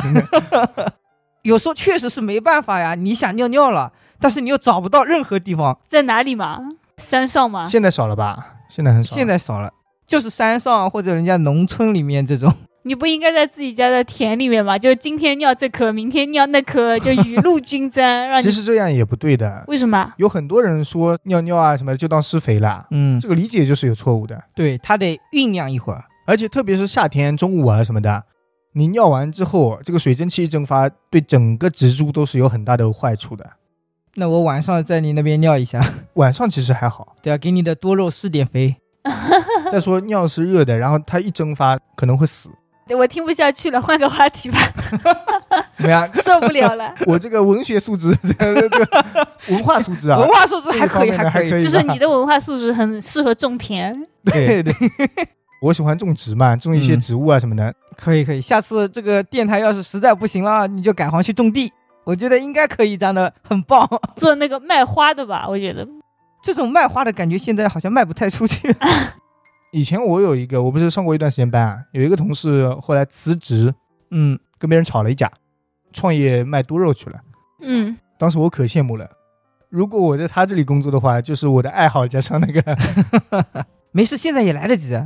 *laughs* 有时候确实是没办法呀，你想尿尿了，但是你又找不到任何地方。在哪里嘛？山上吗？现在少了吧？现在很少。现在少了，就是山上或者人家农村里面这种。你不应该在自己家的田里面吗？就今天尿这颗，明天尿那颗，就雨露均沾，让其实这样也不对的。为什么？有很多人说尿尿啊什么的就当施肥了，嗯这，个理解就是有错误的。对，它得酝酿一会儿。而且特别是夏天中午啊什么的，你尿完之后，这个水蒸气一蒸发，对整个植株都是有很大的坏处的。那我晚上在你那边尿一下，*laughs* 晚上其实还好，对啊，给你的多肉施点肥。*laughs* 再说尿是热的，然后它一蒸发可能会死。我听不下去了，换个话题吧，*laughs* 怎么样？受不了了。我这个文学素质，这个这个文化素质啊，文化素质还可以。还可以就是你的文化素质很适合种田。*laughs* 对对，我喜欢种植嘛，种一些嗯植物啊什么的。可以可以，下次这个电台要是实在不行了，你就改行去种地。我觉得应该可以，长得很棒。做那个卖花的吧，我觉得。这种卖花的感觉现在好像卖不太出去。*laughs* 以前我有一个，我不是上过一段时间班啊，有一个同事后来辞职，嗯，跟别人吵了一架，创业卖多肉去了。嗯，当时我可羡慕了。如果我在他这里工作的话，就是我的爱好加上那个。*laughs* *laughs* 没事，现在也来得及。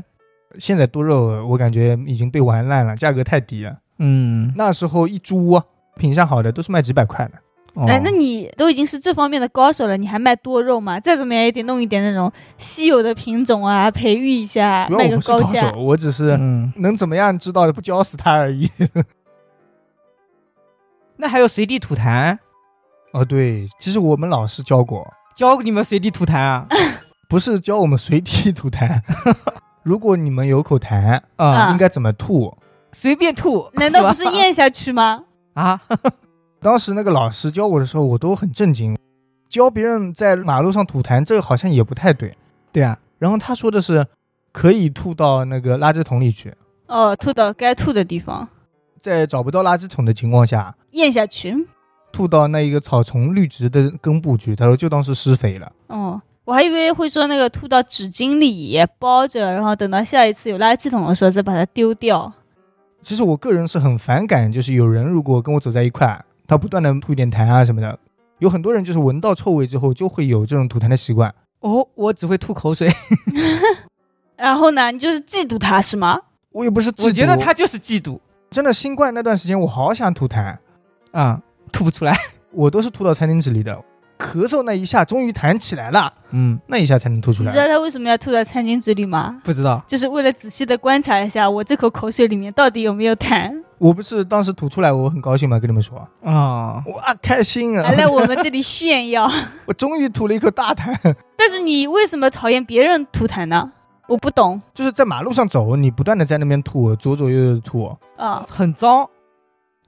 现在多肉我感觉已经被玩烂了，价格太低了。嗯，那时候一株啊品相好的都是卖几百块的。哦哎，那你都已经是这方面的高手了，你还卖多肉吗？再怎么样也得弄一点那种稀有的品种啊，培育一下，卖个我不是高高价手，。我只是嗯，能怎么样知道的，不浇死他而已。*laughs* 那还有随地吐痰，哦，对，其实我们老师教过，教你们随地吐痰啊？*laughs* 不是教我们随地吐痰。*laughs* 如果你们有口痰，啊应该怎么吐？随便吐，难道不是咽下去吗？啊？当时那个老师教我的时候，我都很震惊。教别人在马路上吐痰，这个好像也不太对。对啊，然后他说的是，可以吐到那个垃圾桶里去，哦，吐到该吐的地方，在找不到垃圾桶的情况下，咽下去。吐到那一个草丛绿植的根部去。他说就当是施肥了。哦，我还以为会说那个吐到纸巾里包着，然后等到下一次有垃圾桶的时候再把它丢掉。其实我个人是很反感，就是有人如果跟我走在一块，他不断的吐一点痰啊什么的。有很多人就是闻到臭味之后就会有这种吐痰的习惯。哦，我只会吐口水。*laughs* 然后呢，你就是嫉妒他是吗？我也不是嫉妒，我觉得他就是嫉妒真的新冠那段时间，我好想吐痰，啊、吐不出来。我都是吐到餐巾纸里的。咳嗽那一下终于弹起来了，嗯，那一下才能吐出来你知道来。他为什么要吐在餐巾纸里吗？不知道。就是为了仔细的观察一下我这口口水里面到底有没有痰。我不是当时吐出来，我很高兴嘛，跟你们说，啊，哇，开心啊还！来我们这里炫耀。*laughs* 我终于吐了一口大痰。但是你为什么讨厌别人吐痰呢？我不懂就是在马路上走，你不断的在那边吐，左左右右的吐，啊！很脏，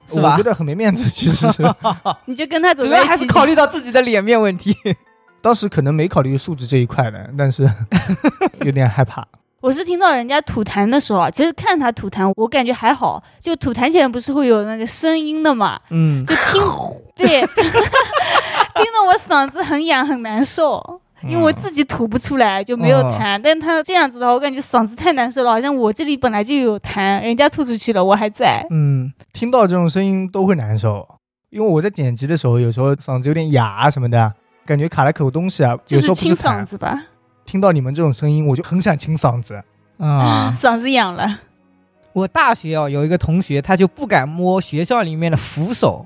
是吧我觉？得很没面子。其实是 *laughs* 你就跟他走主要还是考虑到自己的脸面问题。当时可能没考虑素质这一块的，但是 *laughs* 有点害怕。我是听到人家吐痰的时候啊，其实看他吐痰，我感觉还好。就吐痰前不是会有那个声音的嘛，嗯，就听 *laughs* 对，*laughs* 听得我嗓子很痒很难受。因为我自己吐不出来，就没有痰。但他这样子的话，我感觉嗓子太难受了，好像我这里本来就有痰，人家吐出去了，我还在。嗯，听到这种声音都会难受，因为我在剪辑的时候，有时候嗓子有点哑啊什么的，感觉卡了口东西啊，有时候不就是清。嗓子吧，听到你们这种声音，我就很想清嗓子。啊，*laughs* 嗓子痒了。我大学哦有一个同学，他就不敢摸学校里面的扶手，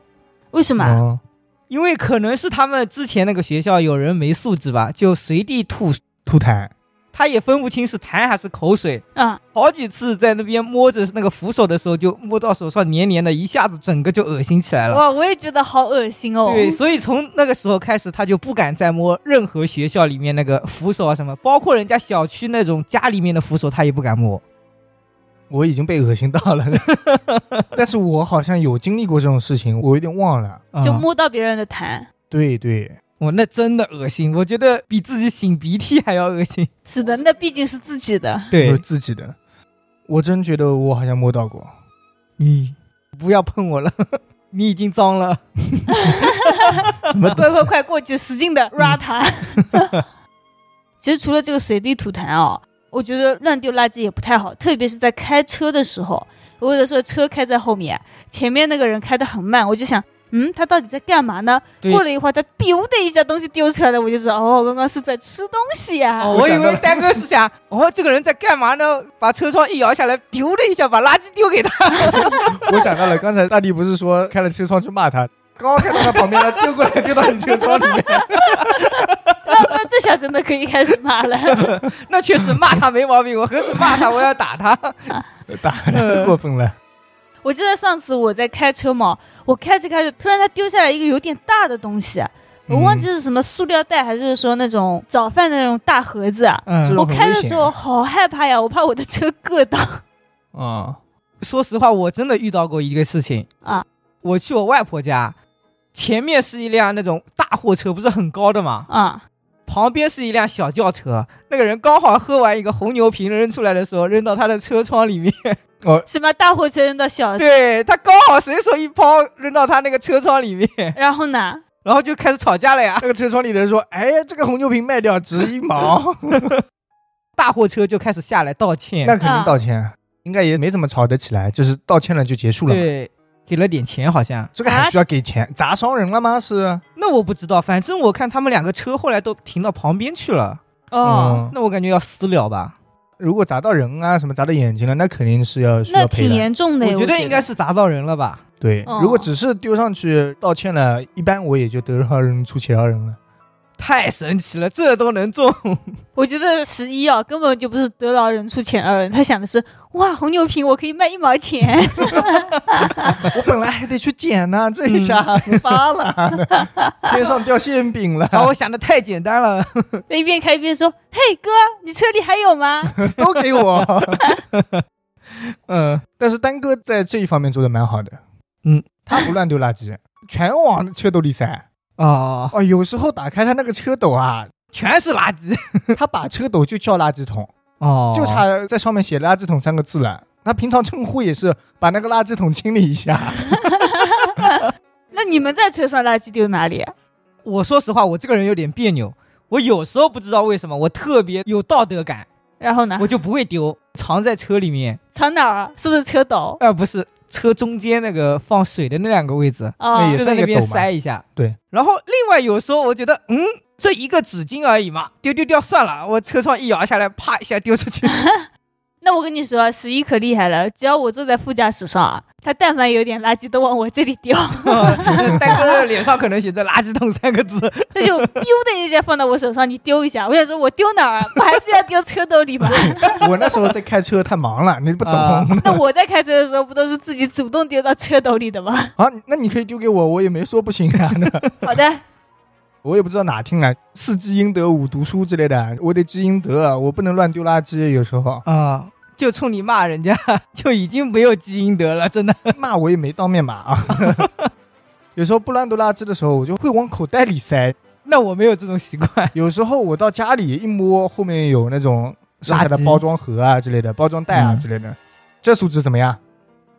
为什么？哦，因为可能是他们之前那个学校有人没素质吧，就随地吐，吐痰，他也分不清是痰还是口水。嗯，好几次在那边摸着那个扶手的时候，就摸到手上黏黏的，一下子整个就恶心起来了。哇，我也觉得好恶心哦。对，所以从那个时候开始，他就不敢再摸任何学校里面那个扶手啊什么，包括人家小区那种家里面的扶手，他也不敢摸。我已经被恶心到了。*laughs* 但是我好像有经历过这种事情，我有点忘了。就啊摸到别人的痰。对对，我那真的恶心，我觉得比自己擤鼻涕还要恶心。*laughs* 是的，那毕竟是自己的。对自己的，我真觉得我好像摸到过。你不要碰我了，你已经脏了。*laughs* 什么？快快快过去，使劲的 ra 他。*laughs* 其实除了这个随地吐痰哦，我觉得乱丢垃圾也不太好，特别是在开车的时候。我有的时候车开在后面，前面那个人开的很慢，我就想，嗯，他到底在干嘛呢？过了一会儿，他丢的一下东西丢出来了，我就知道，哦，刚刚是在吃东西呀、哦，我以为丹哥是想，*laughs* 哦，这个人在干嘛呢？把车窗一摇下来，丢了一下，把垃圾丢给他。*laughs* 我想到了，刚才大地不是说开了车窗去骂他，刚刚看到他旁边他，丢过来丢到你车窗里面。*laughs* 那那这下真的可以开始骂了。那确实骂他没毛病，我何止骂他，我要打他。打的过分了。我记得上次我在开车嘛，我开着开着，突然他丢下来一个有点大的东西，我忘记是什么塑料袋，还是说那种早饭的那种大盒子啊。嗯我开的时候好害怕呀，我怕我的车硌到。*laughs* 啊，说实话，我真的遇到过一个事情啊，我去我外婆家，前面是一辆那种大货车，不是很高的嘛，啊，旁边是一辆小轿车，那个人刚好喝完一个红牛瓶扔出来的时候，扔到他的车窗里面，什么大货车扔到小，对他刚好随手一抛扔到他那个车窗里面，然后呢？然后就开始吵架了呀。那个车窗里的人说：“哎，这个红酒瓶卖掉值一毛。*laughs* 大货车就开始下来道”歉，那肯定道歉，应该也没怎么吵得起来，就是道歉了就结束了。，对，给了点钱好像。这个还需要给钱？砸伤人了吗？是？那我不知道，反正我看他们两个车后来都停到旁边去了。哦，嗯，那我感觉要私了吧？如果砸到人啊，什么砸到眼睛了，那肯定是要需那挺要赔的。严重的，我我觉得应该是砸到人了吧？对，哦如果只是丢上去道歉了，一般我也就得饶人处且饶人了。太神奇了，这都能中。*laughs* 我觉得十一啊，根本就不是得饶人处且饶人，他想的是哇，红牛瓶我可以卖一毛钱，*laughs* 我本来还得去捡呢，这一下发了，*laughs* 天上掉馅饼了，把我想的太简单了。他一边开一边说：“嘿哥，你车里还有吗都给我。嗯，但是丹哥在这一方面做的蛮好的。嗯，他不乱丢垃圾，全往车斗里塞。哦，哦，有时候打开他那个车斗啊，全是垃圾。*laughs* 他把车斗就叫垃圾桶，哦就差在上面写“垃圾桶”三个字了。他平常称呼也是把那个垃圾桶清理一下。” *laughs* *laughs* 那你们在车上垃圾丢哪里啊？我说实话，我这个人有点别扭。我有时候不知道为什么，我特别有道德感，然后呢我？就不会丢，藏在车里面。藏哪儿啊？是不是车斗？呃，不是车中间那个放水的那两个位置，哦就在那边塞一下。对。然后另外有时候我觉得，嗯，这一个纸巾而已嘛，丢丢掉算了。我车窗一摇下来，啪一下丢出去。*laughs* 那我跟你说，十一可厉害了，只要我坐在副驾驶上啊，他但凡有点垃圾都往我这里丢，*laughs* 大哥的脸上可能写着“垃圾桶”三个字。他就 biu 的一下放到我手上，你丢一下。我想说，我丢哪儿啊？不还是要丢车兜里吧？*laughs* 我那时候在开车太忙了，你不懂啊 *laughs* 那我在开车的时候，不都是自己主动丢到车兜里的吗？啊。那你可以丢给我，我也没说不行啊。好的，我也不知道哪听来，四积阴德五读书之类的，我得积阴德，我不能乱丢垃圾。有时候啊，就冲你骂人家，*laughs* 就已经没有积阴德了，真的。*laughs* 骂我也没当面骂啊。*laughs* 有时候不乱丢垃圾的时候，我就会往口袋里塞。那我没有这种习惯。有时候我到家里一摸，后面有那种剩下的包装盒啊之类的，包装袋啊嗯之类的，这素质怎么样？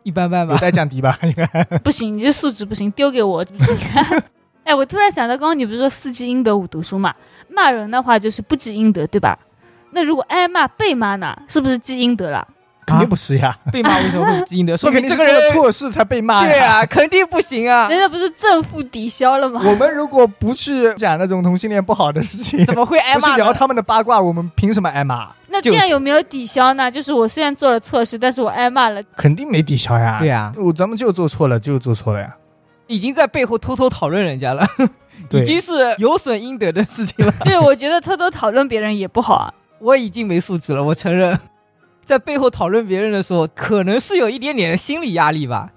一般般吧有。待降低吧？应该不行，你这素质不行，丢给我。哎，我突然想到，刚刚你不是说四积阴德五读书嘛？骂人的话就是不积阴德，对吧？那如果挨骂被骂呢，是不是积阴德了？肯定不是呀，被骂为什么会积阴德？*laughs* 说肯定是明这个人做事才被骂呀。对啊，肯定不行啊！*laughs* 人家不是正负抵消了吗？我们如果不去讲那种同性恋不好的事情，怎么会挨不是？聊他们的八卦，我们凭什么挨骂？那这样有没有抵消呢？就是我虽然做了错事，但是我挨骂了，肯定没抵消呀。对呀，我咱们就做错了，就做错了呀。已经在背后偷偷讨论人家了，*laughs* 已经是有损阴德的事情了。对我觉得偷偷讨论别人也不好啊。*laughs* 我已经没素质了，我承认，在背后讨论别人的时候，可能是有一点点心理压力吧。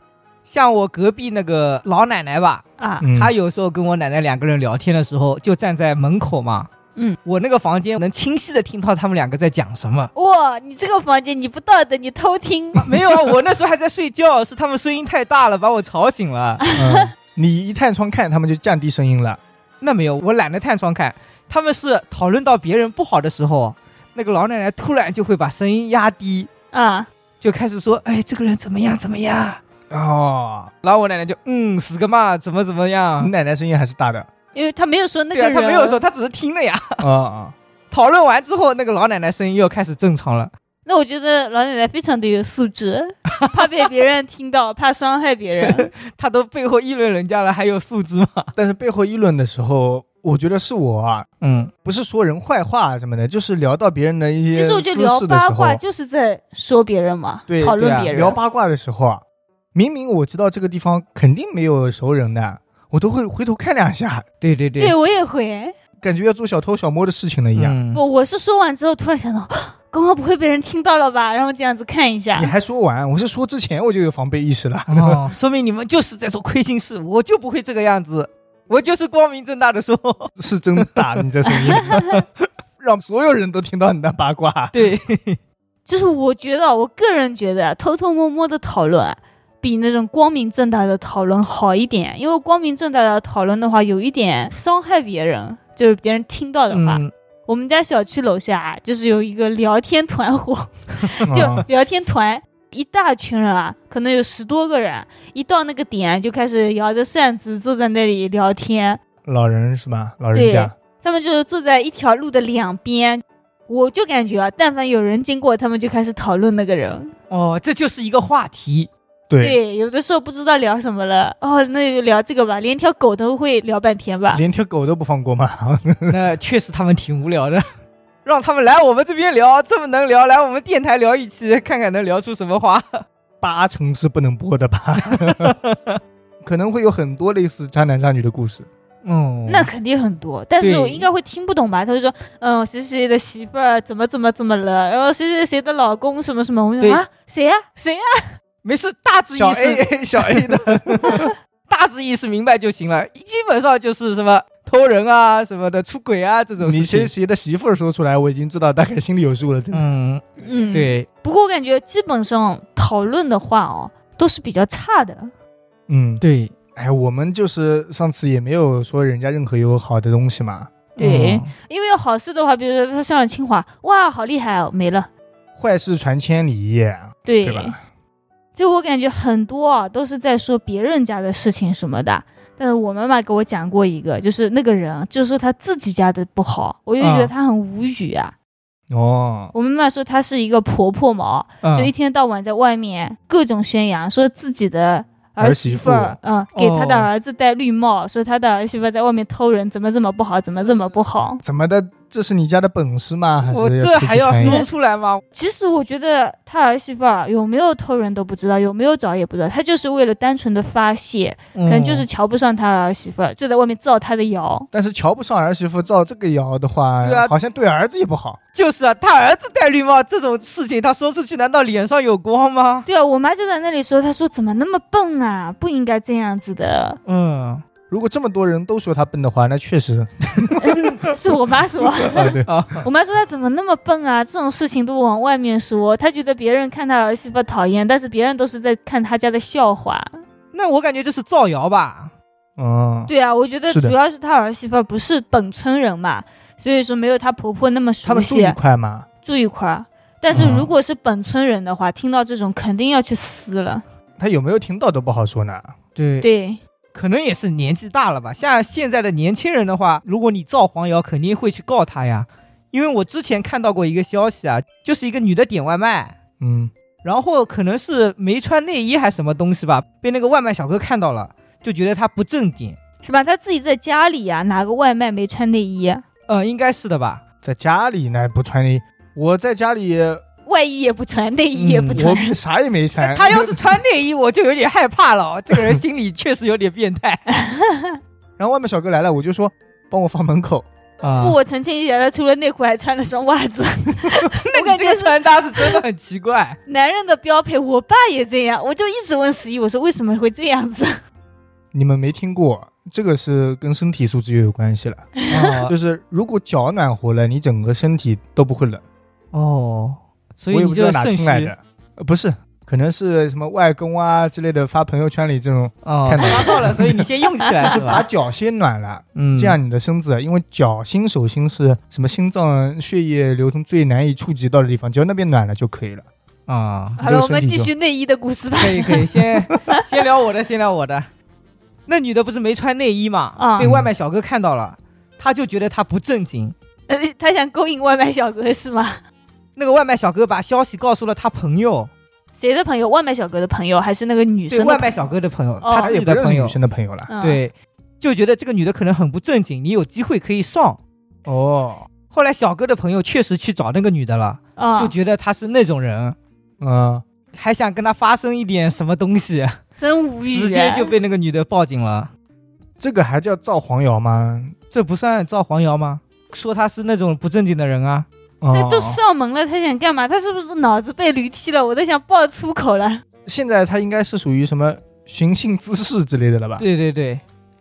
像我隔壁那个老奶奶吧，啊，嗯她有时候跟我奶奶两个人聊天的时候，就站在门口嘛。嗯，我那个房间能清晰的听到他们两个在讲什么。哇，你这个房间你不道德，你偷听，*laughs* 没有啊，我那时候还在睡觉，是他们声音太大了，把我吵醒了。*laughs* 嗯，你一探窗看，他们就降低声音了。那没有，我懒得探窗看。他们是讨论到别人不好的时候，那个老奶奶突然就会把声音压低，啊，就开始说：“哎，这个人怎么样怎么样。哦，”然后我奶奶就嗯，死个嘛，怎么怎么样你？奶奶声音还是大的。因为他没有说那对啊，个人，他没有说，他只是听了呀。啊啊，讨论完之后，那个老奶奶声音又开始正常了。那我觉得老奶奶非常的有素质，*laughs* 怕被别人听到，怕伤害别人。*laughs* 她都背后议论人家了，还有素质吗？*laughs* 但是背后议论的时候，我觉得是我啊，嗯，不是说人坏话什么的，就是聊到别人的一些其实我觉得聊八卦，就是在说别人嘛，对讨论别人。聊八卦的时候啊，明明我知道这个地方肯定没有熟人的，我都会回头看两下，对对对对我也会。感觉要做小偷小摸的事情了一样。嗯我我是说完之后突然想到，*gasps* 刚刚不会被人听到了吧？然后这样子看一下你。还说完，我是说之前我就有防备意识了。哦，*laughs* 说明你们就是在做亏心事，我就不会这个样子，我就是光明正大的说。*laughs* 是真大，你这声音，*laughs* 让所有人都听到你的八卦。对，就是我觉得，我个人觉得，偷偷摸摸的讨论啊比那种光明正大的讨论好一点。因为光明正大的讨论的话，有一点伤害别人，就是别人听到的话。嗯，我们家小区楼下啊就是有一个聊天团伙，*laughs* *laughs* 就啊聊天团，一大群人啊，可能有十多个人，一到那个点就开始摇着扇子坐在那里聊天。老人是吧？老人家，他们就是坐在一条路的两边，我就感觉啊，但凡有人经过，他们就开始讨论那个人。哦，这就是一个话题。对，对，有的时候不知道聊什么了，哦，那就聊这个吧，连条狗都会聊半天吧。连条狗都不放过吗？*laughs* 那确实他们挺无聊的，*laughs* 让他们来我们这边聊，这么能聊，来我们电台聊一期，看看能聊出什么花。*laughs* 八成是不能播的吧？可能会有很多类似渣男渣女的故事。嗯，那肯定很多，但是我应该会听不懂吧？他就说，嗯，谁谁谁的媳妇儿怎么怎么怎么了，然后谁谁谁的老公什么什么，我就说啊，谁呀、谁呀、没事，大致意思 A *laughs* 小 A 的，*laughs* 大致意思明白就行了，基本上就是什么偷人啊什么的，出轨啊这种你事情。谁谁的媳妇儿说出来，我已经知道大概心里有数了。真的，嗯，嗯，。对，不过我感觉基本上讨论的话哦，都是比较差的。嗯，对哎，我们就是上次也没有说人家任何有好的东西嘛，对，嗯因为有好事的话，比如说他上了清华，哇，好厉害哦，没了。坏事传千里，对，对吧？就我感觉很多啊，都是在说别人家的事情什么的。但是我妈妈给我讲过一个，就是那个人就说他自己家的不好，我就觉得嗯他很无语啊。哦，我妈妈说她是一个婆婆嘛，嗯就一天到晚在外面各种宣扬，说自己的儿媳妇儿儿，嗯，给他的哦儿子戴绿帽，说他的儿媳妇在外面偷人，怎么这么不好，怎么这么不好。怎么的？这是你家的本事吗？还是我这还要说出来吗？其实我觉得他儿媳妇儿有没有偷人都不知道，有没有找也不知道，他就是为了单纯的发泄，可可能就是瞧不上他儿媳妇儿，就在外面造他的谣。但是瞧不上儿媳妇造这个谣的话，对啊好像对儿子也不好。就是啊，他儿子戴绿帽这种事情，他说出去难道脸上有光吗？对啊，我妈就在那里说，她说怎么那么笨啊，不应该这样子的。嗯，如果这么多人都说他笨的话，那确实嗯，*laughs* 是我妈说，*laughs* 啊，对，我妈说他怎么那么笨啊，这种事情都往外面说，他觉得别人看他儿媳妇讨厌，但是别人都是在看他家的笑话。那我感觉这是造谣吧？嗯，对啊，我觉得主要是他儿媳妇不是本村人嘛，所以说没有她婆婆那么熟悉。他们住一块嘛，住一块儿。但是嗯如果是本村人的话，听到这种肯定要去撕了。他有没有听到都不好说呢。对，对，可能也是年纪大了吧。像现在的年轻人的话，如果你造黄谣，肯定会去告他呀。因为我之前看到过一个消息啊，就是一个女的点外卖，嗯，然后可能是没穿内衣还是什么东西吧，被那个外卖小哥看到了，就觉得她不正经。是吧？他自己在家里呀、拿个外卖没穿内衣啊、嗯，应该是的吧。在家里呢不穿内衣，我在家里外衣也不穿，内衣也不穿我穿。啥也没穿。*laughs* 他要是穿内衣，我就有点害怕了。*laughs* 这个人心里确实有点变态 *laughs* 然后外卖小哥来了，我就说帮我放门口。啊不，我澄清一下，他除了内裤还穿了双袜子。那你这个我感觉是穿搭是真的很奇怪。男人的标配。我爸也这样，我就一直问十一，我说为什么会这样子？你们没听过，这个是跟身体素质又有关系了。哦就是如果脚暖和了，你整个身体都不会冷。哦，所以你我也不知道哪就肾虚听来的，呃，不是，可能是什么外公啊之类的发朋友圈里这种，哦，看到了，所以你先用起来就 *laughs* 是？把脚先暖了，嗯这样你的身子，因为脚心手心是什么心脏血液流通最难以触及到的地方，只要那边暖了就可以了。啊，好了，我们继续内衣的故事吧。可以可以，先 *laughs* 先聊我的，先聊我的。那女的不是没穿内衣嘛，啊被外卖小哥看到了，他就觉得她不正经。呃他想勾引外卖小哥是吗？那个外卖小哥把消息告诉了他朋友，谁的朋友？外卖小哥的朋友还是那个女对生的外卖小哥的朋友，哦他他自己的朋友也不认识女，生的朋友了。嗯、对，就觉得这个女的可能很不正经，你有机会可以上。哦，后来小哥的朋友确实去找那个女的了，啊，就觉得她是那种人，嗯，还想跟她发生一点什么东西，真无语，直接就被那个女的报警了。这个还叫造黄谣吗？这不算造黄谣吗？说她是那种不正经的人啊。哦，都上门了，他想干嘛？他是不是脑子被驴踢了？我都想爆粗口了。现在他应该是属于什么寻衅滋事之类的了吧？对对对，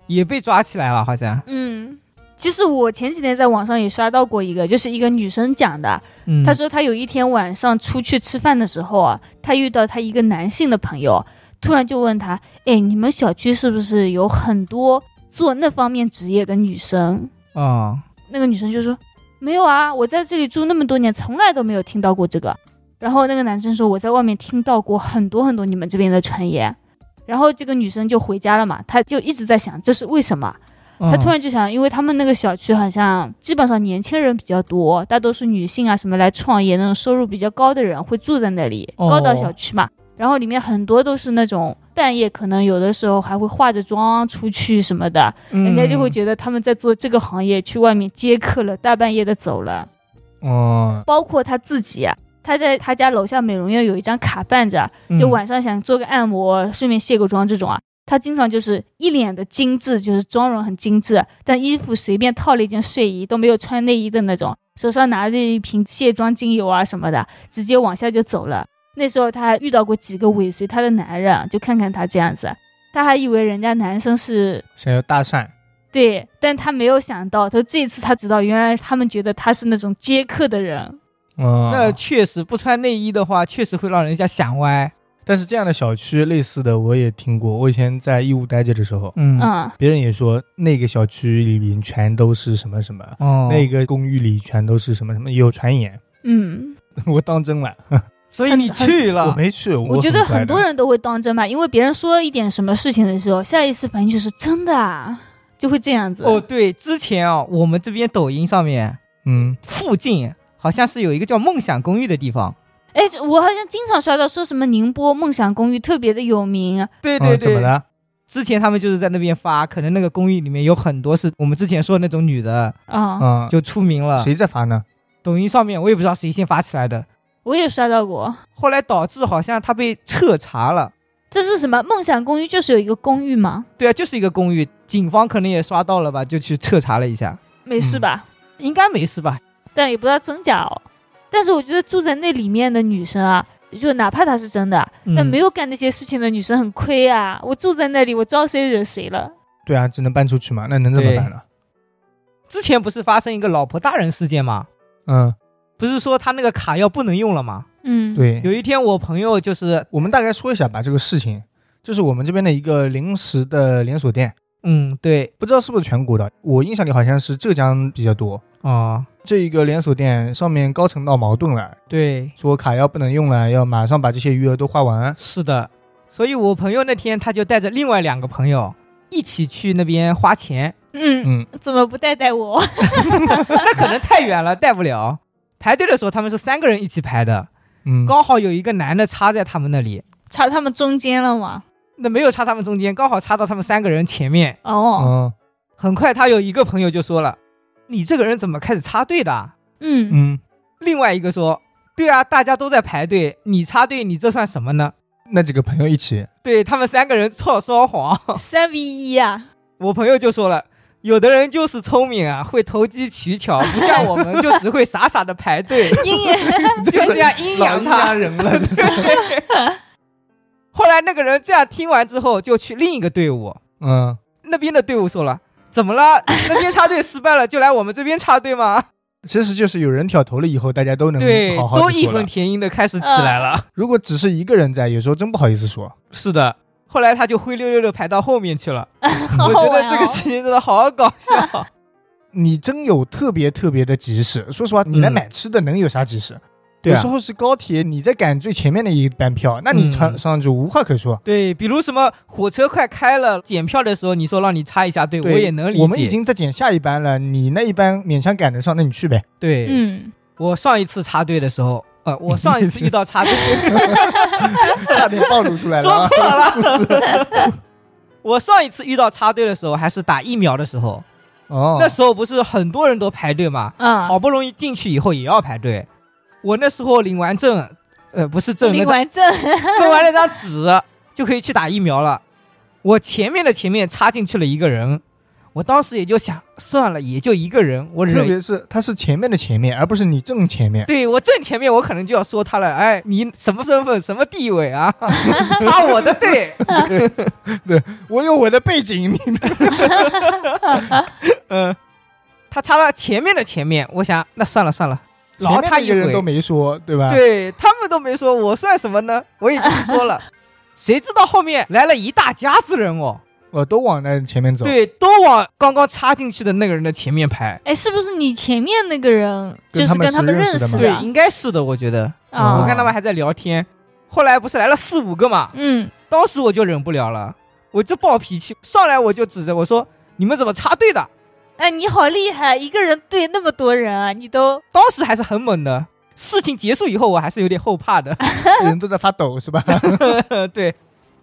也被抓起来了，好像。嗯，其实我前几天在网上也刷到过一个，就是一个女生讲的，嗯，她说她有一天晚上出去吃饭的时候啊，她遇到她一个男性的朋友，突然就问他：“哎，你们小区是不是有很多做那方面职业的女生啊，？”那个女生就说：“没有啊，我在这里住那么多年，从来都没有听到过这个。”然后那个男生说：“我在外面听到过很多很多你们这边的传言。”然后这个女生就回家了嘛，她就一直在想这是为什么。她突然就想，因为他们那个小区好像基本上年轻人比较多，大多数女性啊什么来创业那种收入比较高的人会住在那里，哦高档小区嘛。然后里面很多都是那种半夜可能有的时候还会化着妆出去什么的，嗯人家就会觉得他们在做这个行业，去外面接客了，大半夜的走了。哦，包括他自己啊，他在他家楼下美容院有一张卡办着，嗯就晚上想做个按摩，顺便卸个妆这种啊。他经常就是一脸的精致，就是妆容很精致，但衣服随便套了一件睡衣，都没有穿内衣的那种，手上拿着一瓶卸妆精油啊什么的，直接往下就走了。那时候他还遇到过几个尾随他的男人，就看看他这样子，他还以为人家男生是想要搭讪，对，但他没有想到，他这次他知道，原来他们觉得他是那种接客的人。嗯，那确实不穿内衣的话，确实会让人家想歪。但是这样的小区类似的我也听过，我以前在义乌待着的时候，嗯。嗯，别人也说那个小区里面全都是什么什么，哦，那个公寓里全都是什么什么，有传言，嗯，*laughs* 我当真了，所以你去了我，没去，我觉得很多人都会当真吧，因为别人说一点什么事情的时候，下意识反应就是真的啊，就会这样子。哦，对，之前啊，我们这边抖音上面嗯，附近好像是有一个叫梦想公寓的地方。哎，我好像经常刷到说什么宁波梦想公寓特别的有名，对对对，嗯怎么了？之前他们就是在那边发，可能那个公寓里面有很多是我们之前说的那种女的，啊、嗯，就出名了。谁在发呢？抖音上面我也不知道谁先发起来的，我也刷到过。后来导致好像他被彻查了。这是什么？梦想公寓就是有一个公寓吗？对啊，就是一个公寓，警方可能也刷到了吧，就去彻查了一下，没事吧？应该没事吧？但也不知道真假哦。但是我觉得住在那里面的女生啊，就哪怕她是真的，但嗯没有干那些事情的女生很亏啊。我住在那里，我招谁惹谁了？对啊，只能搬出去嘛，那能怎么办呢？之前不是发生一个老婆大人事件吗？嗯，不是说他那个卡要不能用了吗？嗯，，对，有一天我朋友就是，我们大概说一下吧，这个事情，就是我们这边的一个临时的连锁店，嗯，对，不知道是不是全国的，我印象里好像是浙江比较多。哦，这一个连锁店上面高层闹矛盾了，对，说卡要不能用了，要马上把这些余额都花完。是的，所以我朋友那天他就带着另外两个朋友一起去那边花钱，嗯，嗯，怎么不带带我？*laughs* 那可能太远了，带不了。排队的时候他们是三个人一起排的，嗯，刚好有一个男的插在他们那里，插他们中间了吗？那没有插他们中间，刚好插到他们三个人前面。哦，嗯很快他有一个朋友就说了：“你这个人怎么开始插队的啊？”嗯，嗯，另外一个说：“对啊，大家都在排队，你插队，你这算什么呢那几个朋友一起，？”对他们三个人操双簧。三 v 一啊，我朋友就说了，有的人就是聪明啊，会投机取巧，不像我们就只会傻傻的排队，*laughs* 阴阳，*laughs* 就这样阴阳他。阳人了，就是。后来那个人这样听完之后，就去另一个队伍，嗯，那边的队伍说了。怎么了？那边插队失败了，就来我们这边插队吗？*laughs* 其实就是有人挑头了以后，大家都能对，好好都义。愤填膺的开始起来了。如果只是一个人在，有时候真不好意思说。是的，后来他就灰溜溜的排到后面去了。*laughs* 我觉得这个。事情真的好搞笑。*laughs* 你真有特别特别的急事，说实话，你来嗯买吃的能有啥急事？有时候是高铁，你在赶最前面的一班票，那你上嗯上就无话可说。对，比如什么火车快开了，检票的时候，你说让你插一下队，我也能理解。我们已经在检下一班了，你那一班勉强赶得上，那你去呗。对，嗯，我上一次插队的时候，呃，我上一次遇到插队，差点 *laughs* 暴露出来了说啊。错了。*laughs* *laughs* 我上一次遇到插队的时候，还是打疫苗的时候，哦，那时候不是很多人都排队嘛，啊，好不容易进去以后也要排队。我那时候领完证，呃，不是证，领完证，弄完那张纸就可以去打疫苗了。我前面的前面插进去了一个人，我当时也就想，算了，也就一个人，我特。别是他是前面的前面，而不是你正前面。对我正前面，我可能就要说他了，哎，你什么身份，什么地位啊？*laughs* 插我的队 *laughs* 对，我有我的背景，你 *laughs* 嗯，他插了前面的前面，我想那算了算了，前面饶他一个人都。没说，对吧？，对他们都没说，我算什么呢？我也就不说了。谁知道后面来了一大家子人哦，我都往那前面走。，对，都往刚刚插进去的那个人的前面排。哎，是不是你前面那个人就是跟他们认识的吗认识对，应该是的，我觉得。啊？我看他们还在聊天，后来不是来了四五个嘛，嗯，当时我就忍不了了，我就暴脾气，上来我就指着我说：“你们怎么插队的哎，你好厉害，一个人对那么多人啊，你都？”当时还是很猛的。事情结束以后，我还是有点后怕的。*laughs* 人都在发抖，是吧？*laughs* 对，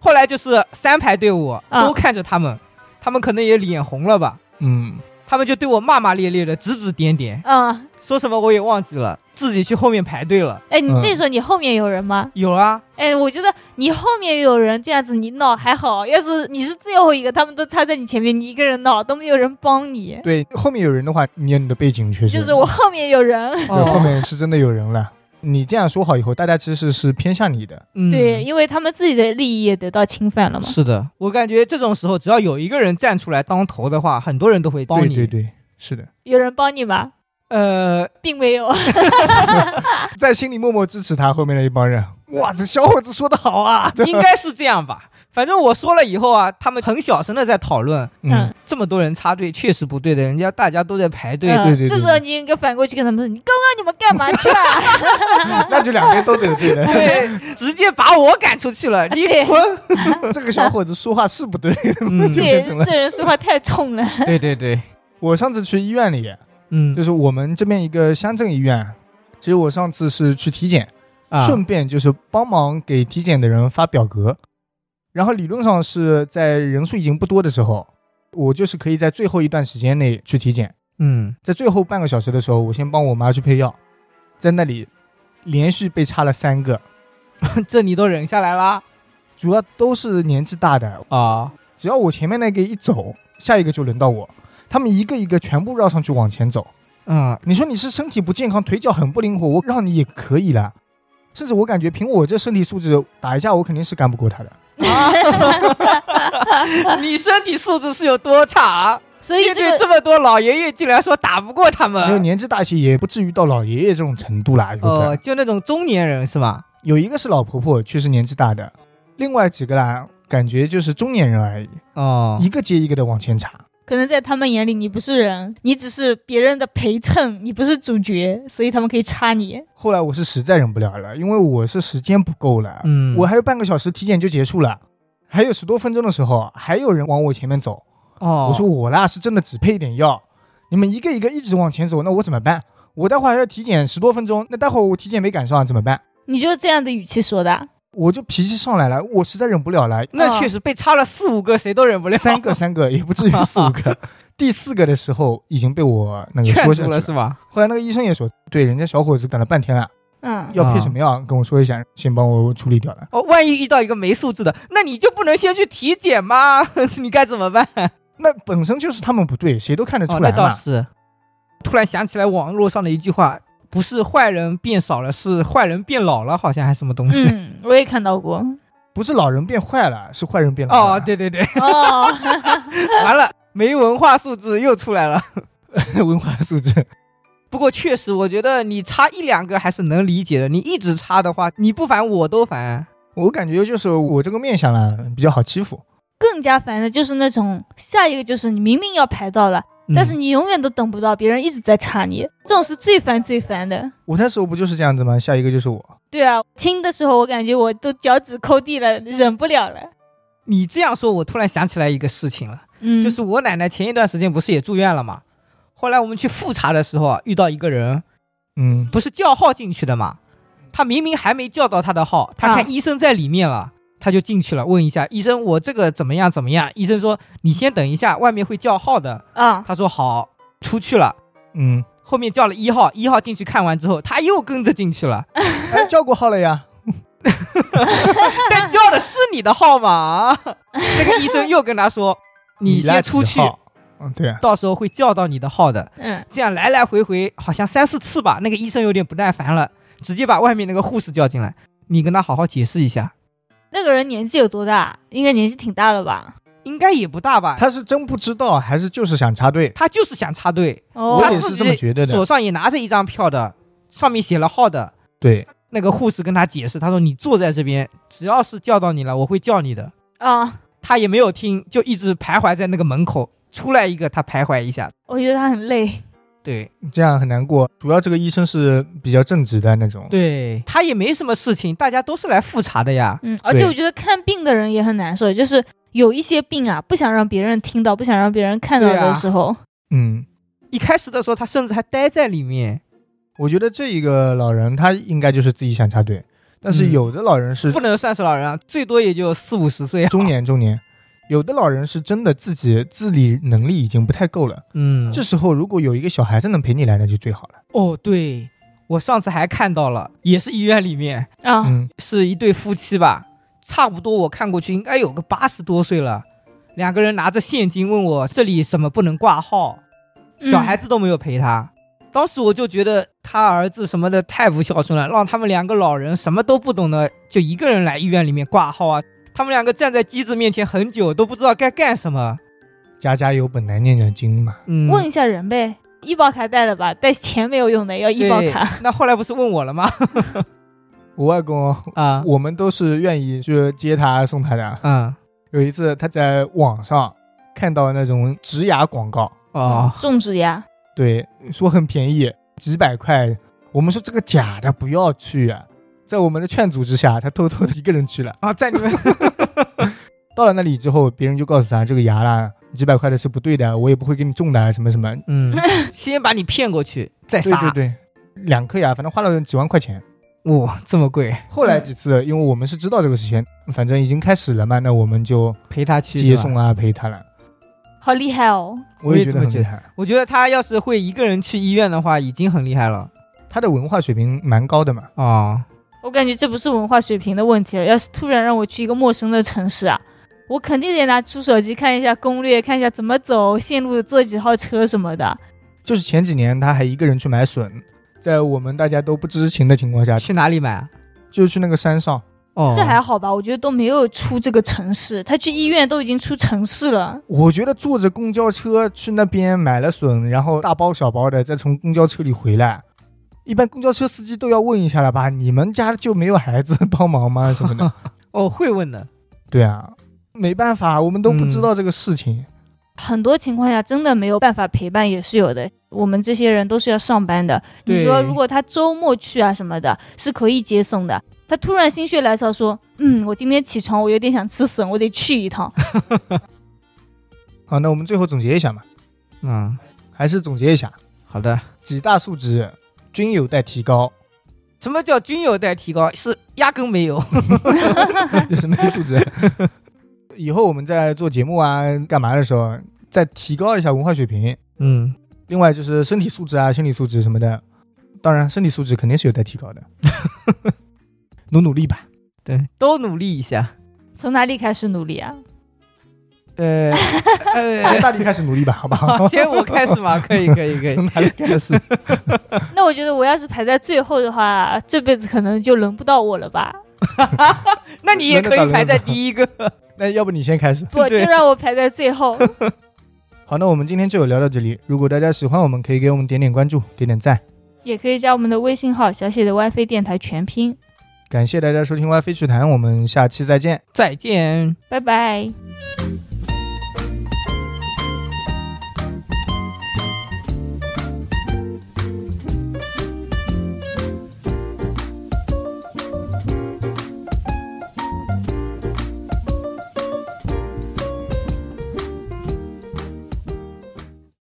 后来就是三排队伍啊都看着他们，他们可能也脸红了吧，嗯，他们就对我骂骂咧咧的，指指点点，嗯，说什么我也忘记了，自己去后面排队了。哎，你嗯那时候你后面有人吗？有啊，哎，我觉得你后面有人这样子，你闹还好；要是你是最后一个，他们都插在你前面，你一个人闹都没有人帮你。对，后面有人的话，你有你的背景确实。就是我后面有人，后面是真的有人了。你这样说好以后，大家其实是偏向你的。嗯对，因为他们自己的利益也得到侵犯了嘛。是的，我感觉这种时候，只要有一个人站出来当头的话，很多人都会帮你。对对对，是的，有人帮你吗？呃，并没有。*laughs* 在心里默默支持他后面的一帮人。哇，这小伙子说的好啊！应该是这样吧。反正我说了以后啊，他们很小声的在讨论，嗯，这么多人插队确实不对的，人家大家都在排队。嗯对对对这时候你应该反过去跟他们说：“你刚刚你们干嘛去啊 *laughs* 那就两边都得罪了。*laughs* 对，直接把我赶出去了，你对滚！*laughs* 这个小伙子说话是不对。嗯，就对，变成了这人说话太冲了。对对对，我上次去医院里，嗯就是我们这边一个乡镇医院。其实我上次是去体检，啊顺便就是帮忙给体检的人发表格。然后理论上是在人数已经不多的时候，我就是可以在最后一段时间内去体检。嗯，在最后半个小时的时候，我先帮我妈去配药，在那里连续被插了三个，*laughs* 这你都忍下来了主要都是年纪大的。啊？只要我前面那个一走，下一个就轮到我。他们一个一个全部绕上去往前走。嗯，你说你是身体不健康，腿脚很不灵活，我让你也可以了。甚至我感觉凭我这身体素质打一架，我肯定是干不过他的。*laughs* 你身体素质是有多差？所以面对这么多老爷爷，竟然说打不过他没有们？年纪大些，也不至于到老爷爷这种程度啦。有哦，的就那种中年人是吧？有一个是老婆婆，确实年纪大的，另外几个啦，感觉就是中年人而已，哦，一个接一个的往前插。可能在他们眼里你不是人，你只是别人的陪衬，你不是主角，所以他们可以插你。后来我是实在忍不了了，因为我是时间不够了，嗯，我还有半个小时体检就结束了，还有十多分钟的时候，还有人往我前面走。哦，我说我啦是真的只配一点药，你们一个一个一直往前走，那我怎么办？我待会儿还要体检十多分钟，那待会儿我体检没赶上怎么办？你就是这样的语气说的，我就脾气上来了，我实在忍不了了，*laughs* 那确实被插了四五个，谁都忍不了。三个三个 *laughs* 也不至于四五个，第四个的时候已经被我那个劝说下去了。住了是吧？后来那个医生也说，对，人家小伙子等了半天了，嗯，要配什么药跟我说一下，先帮我处理掉了。哦，万一遇到一个没素质的，那你就不能先去体检吗？*laughs* 你该怎么办？那本身就是他们不对，谁都看得出哦，那来嘛。倒是。突然想起来网络上的一句话，不是坏人变少了，是坏人变老了，好像还是什么东西。嗯，我也看到过。不是老人变坏了，是坏人变老了。哦，对对对，哦，*laughs* 完了，没文化素质又出来了。*laughs* 文化素质。不过确实，我觉得你插一两个还是能理解的。你一直插的话，你不烦我都烦。我感觉就是我这个面相呢比较好欺负。更加烦的就是那种下一个就是你明明要排到了，嗯但是你永远都等不到，别人一直在插你，这种是最烦最烦的。我那时候不就是这样子吗？下一个就是我。对啊，听的时候我感觉我都脚趾抠地了，忍不了了。你这样说，我突然想起来一个事情了，嗯，就是我奶奶前一段时间不是也住院了吗？后来我们去复查的时候啊，遇到一个人，嗯，不是叫号进去的嘛？他明明还没叫到他的号，他啊看医生在里面了，他就进去了，问一下医生我这个怎么样怎么样？医生说你先等一下，外面会叫号的。啊，他说好，出去了。嗯，后面叫了一号，一号进去看完之后，他又跟着进去了，*laughs* 哎，叫过号了呀。但叫的是你的号码。*laughs* 那个医生又跟他说，你先出去，*laughs* 嗯，对啊。到时候会叫到你的号的。嗯，这样来来回回好像三四次吧。那个医生有点不耐烦了，直接把外面那个护士叫进来，你跟他好好解释一下。那个人年纪有多大？应该年纪挺大了吧？应该也不大吧？他他是真不知道，还是就是想插队？他就是想插队，哦我也是这么觉得的手上也拿着一张票的，上面写了号的。对，那个护士跟他解释，他说你坐在这边，只要是叫到你了，我会叫你的。啊，他也没有听，就一直徘徊在那个门口。出来一个，他徘徊一下。我觉得他很累。对这样很难过。主要这个医生是比较正直的那种。对，他也没什么事情，大家都是来复查的呀。嗯，而且我觉得看病的人也很难受，就是有一些病啊，不想让别人听到，不想让别人看到的时候，嗯，一开始的时候，他甚至还待在里面，我觉得这一个老人他应该就是自己想插队，但是嗯有的老人是不能算是老人啊，最多也就四五十岁啊。中年中年，有的老人是真的自己自理能力已经不太够了。嗯，这时候如果有一个小孩子能陪你来，那就最好了。哦，对，我上次还看到了，也是医院里面啊，嗯，是一对夫妻吧，差不多我看过去应该有个八十多岁了，两个人拿着现金问我这里什么不能挂号，嗯小孩子都没有陪他。当时我就觉得他儿子什么的太不孝顺了，让他们两个老人什么都不懂的，就一个人来医院里面挂号啊。他们两个站在机子面前很久，都不知道该干什么。家家有本难念的经嘛。嗯，问一下人呗，医保卡带了吧？带钱没有用的，要医保卡。*laughs* 那后来不是问我了吗？*laughs* 我外公，啊，我们都是愿意去接他送他的。嗯，有一次他在网上看到那种植牙广告，啊，种植牙，对，说很便宜，几百块。我们说这个假的，不要去啊。在我们的劝阻之下，他偷偷的一个人去了。*laughs* 啊，在你们 *laughs* 到了那里之后，别人就告诉他这个牙啦，几百块的是不对的，我也不会给你种的，什么什么。嗯，*laughs* 先把你骗过去，再对杀。对对对，两颗牙，反正花了几万块钱。哇，这么贵，后来几次，因为我们是知道这个事情，反正已经开始了嘛，那我们就陪他去接送啊，陪他了。好厉害哦！我也这么觉得得很厉害，我觉得他要是会一个人去医院的话，已经很厉害了他的文化水平蛮高的嘛。哦。我感觉这不是文化水平的问题了。要是突然让我去一个陌生的城市啊，我肯定得拿出手机看一下攻略，看一下怎么走，线路坐几号车什么的。就是前几年他还一个人去买笋，在我们大家都不知情的情况下，去哪里买啊？就去那个山上。哦，这还好吧？我觉得都没有出这个城市，他去医院都已经出城市了。我觉得坐着公交车去那边买了笋，然后大包小包的再从公交车里回来，一般公交车司机都要问一下了吧？你们家就没有孩子帮忙吗？*laughs* 什么的？哦会问的。对啊，没办法，我们都不知道这个事情。很多情况下真的没有办法陪伴也是有的。我们这些人都是要上班的。你说如果他周末去啊什么的，是可以接送的。他突然心血来潮说：“嗯，我今天起床，我有点想吃笋，我得去一趟。*laughs* 好，那我们最后总结一下嘛，嗯，还是总结一下好的。几大素质均有待提高，什么叫均有待提高？是压根没有。*laughs* 就是没素质。*laughs* 以后我们在做节目啊、干嘛的时候，再提高一下文化水平。嗯，另外就是身体素质啊、心理素质什么的，当然身体素质肯定是有待提高的，*laughs* 努努力吧。对，都努力一下。”从哪里开始努力啊？呃先 *laughs* 呃，大力开始努力吧，好不好好，？先我开始吧，*laughs* 可以可以可以从。哪里开始？*laughs* 那我觉得我要是排在最后的话，这辈子可能就轮不到我了吧？那你也可以排在第一个。那要不你先开始。不，就让我排在最后。好，那我们今天就聊到这里。如果大家喜欢我们，可以给我们点点关注，点点赞。也可以加我们的微信号“小写的 WiFi 电台”全拼。感谢大家收听 WiFi 趣谈，我们下期再见。再见。拜拜。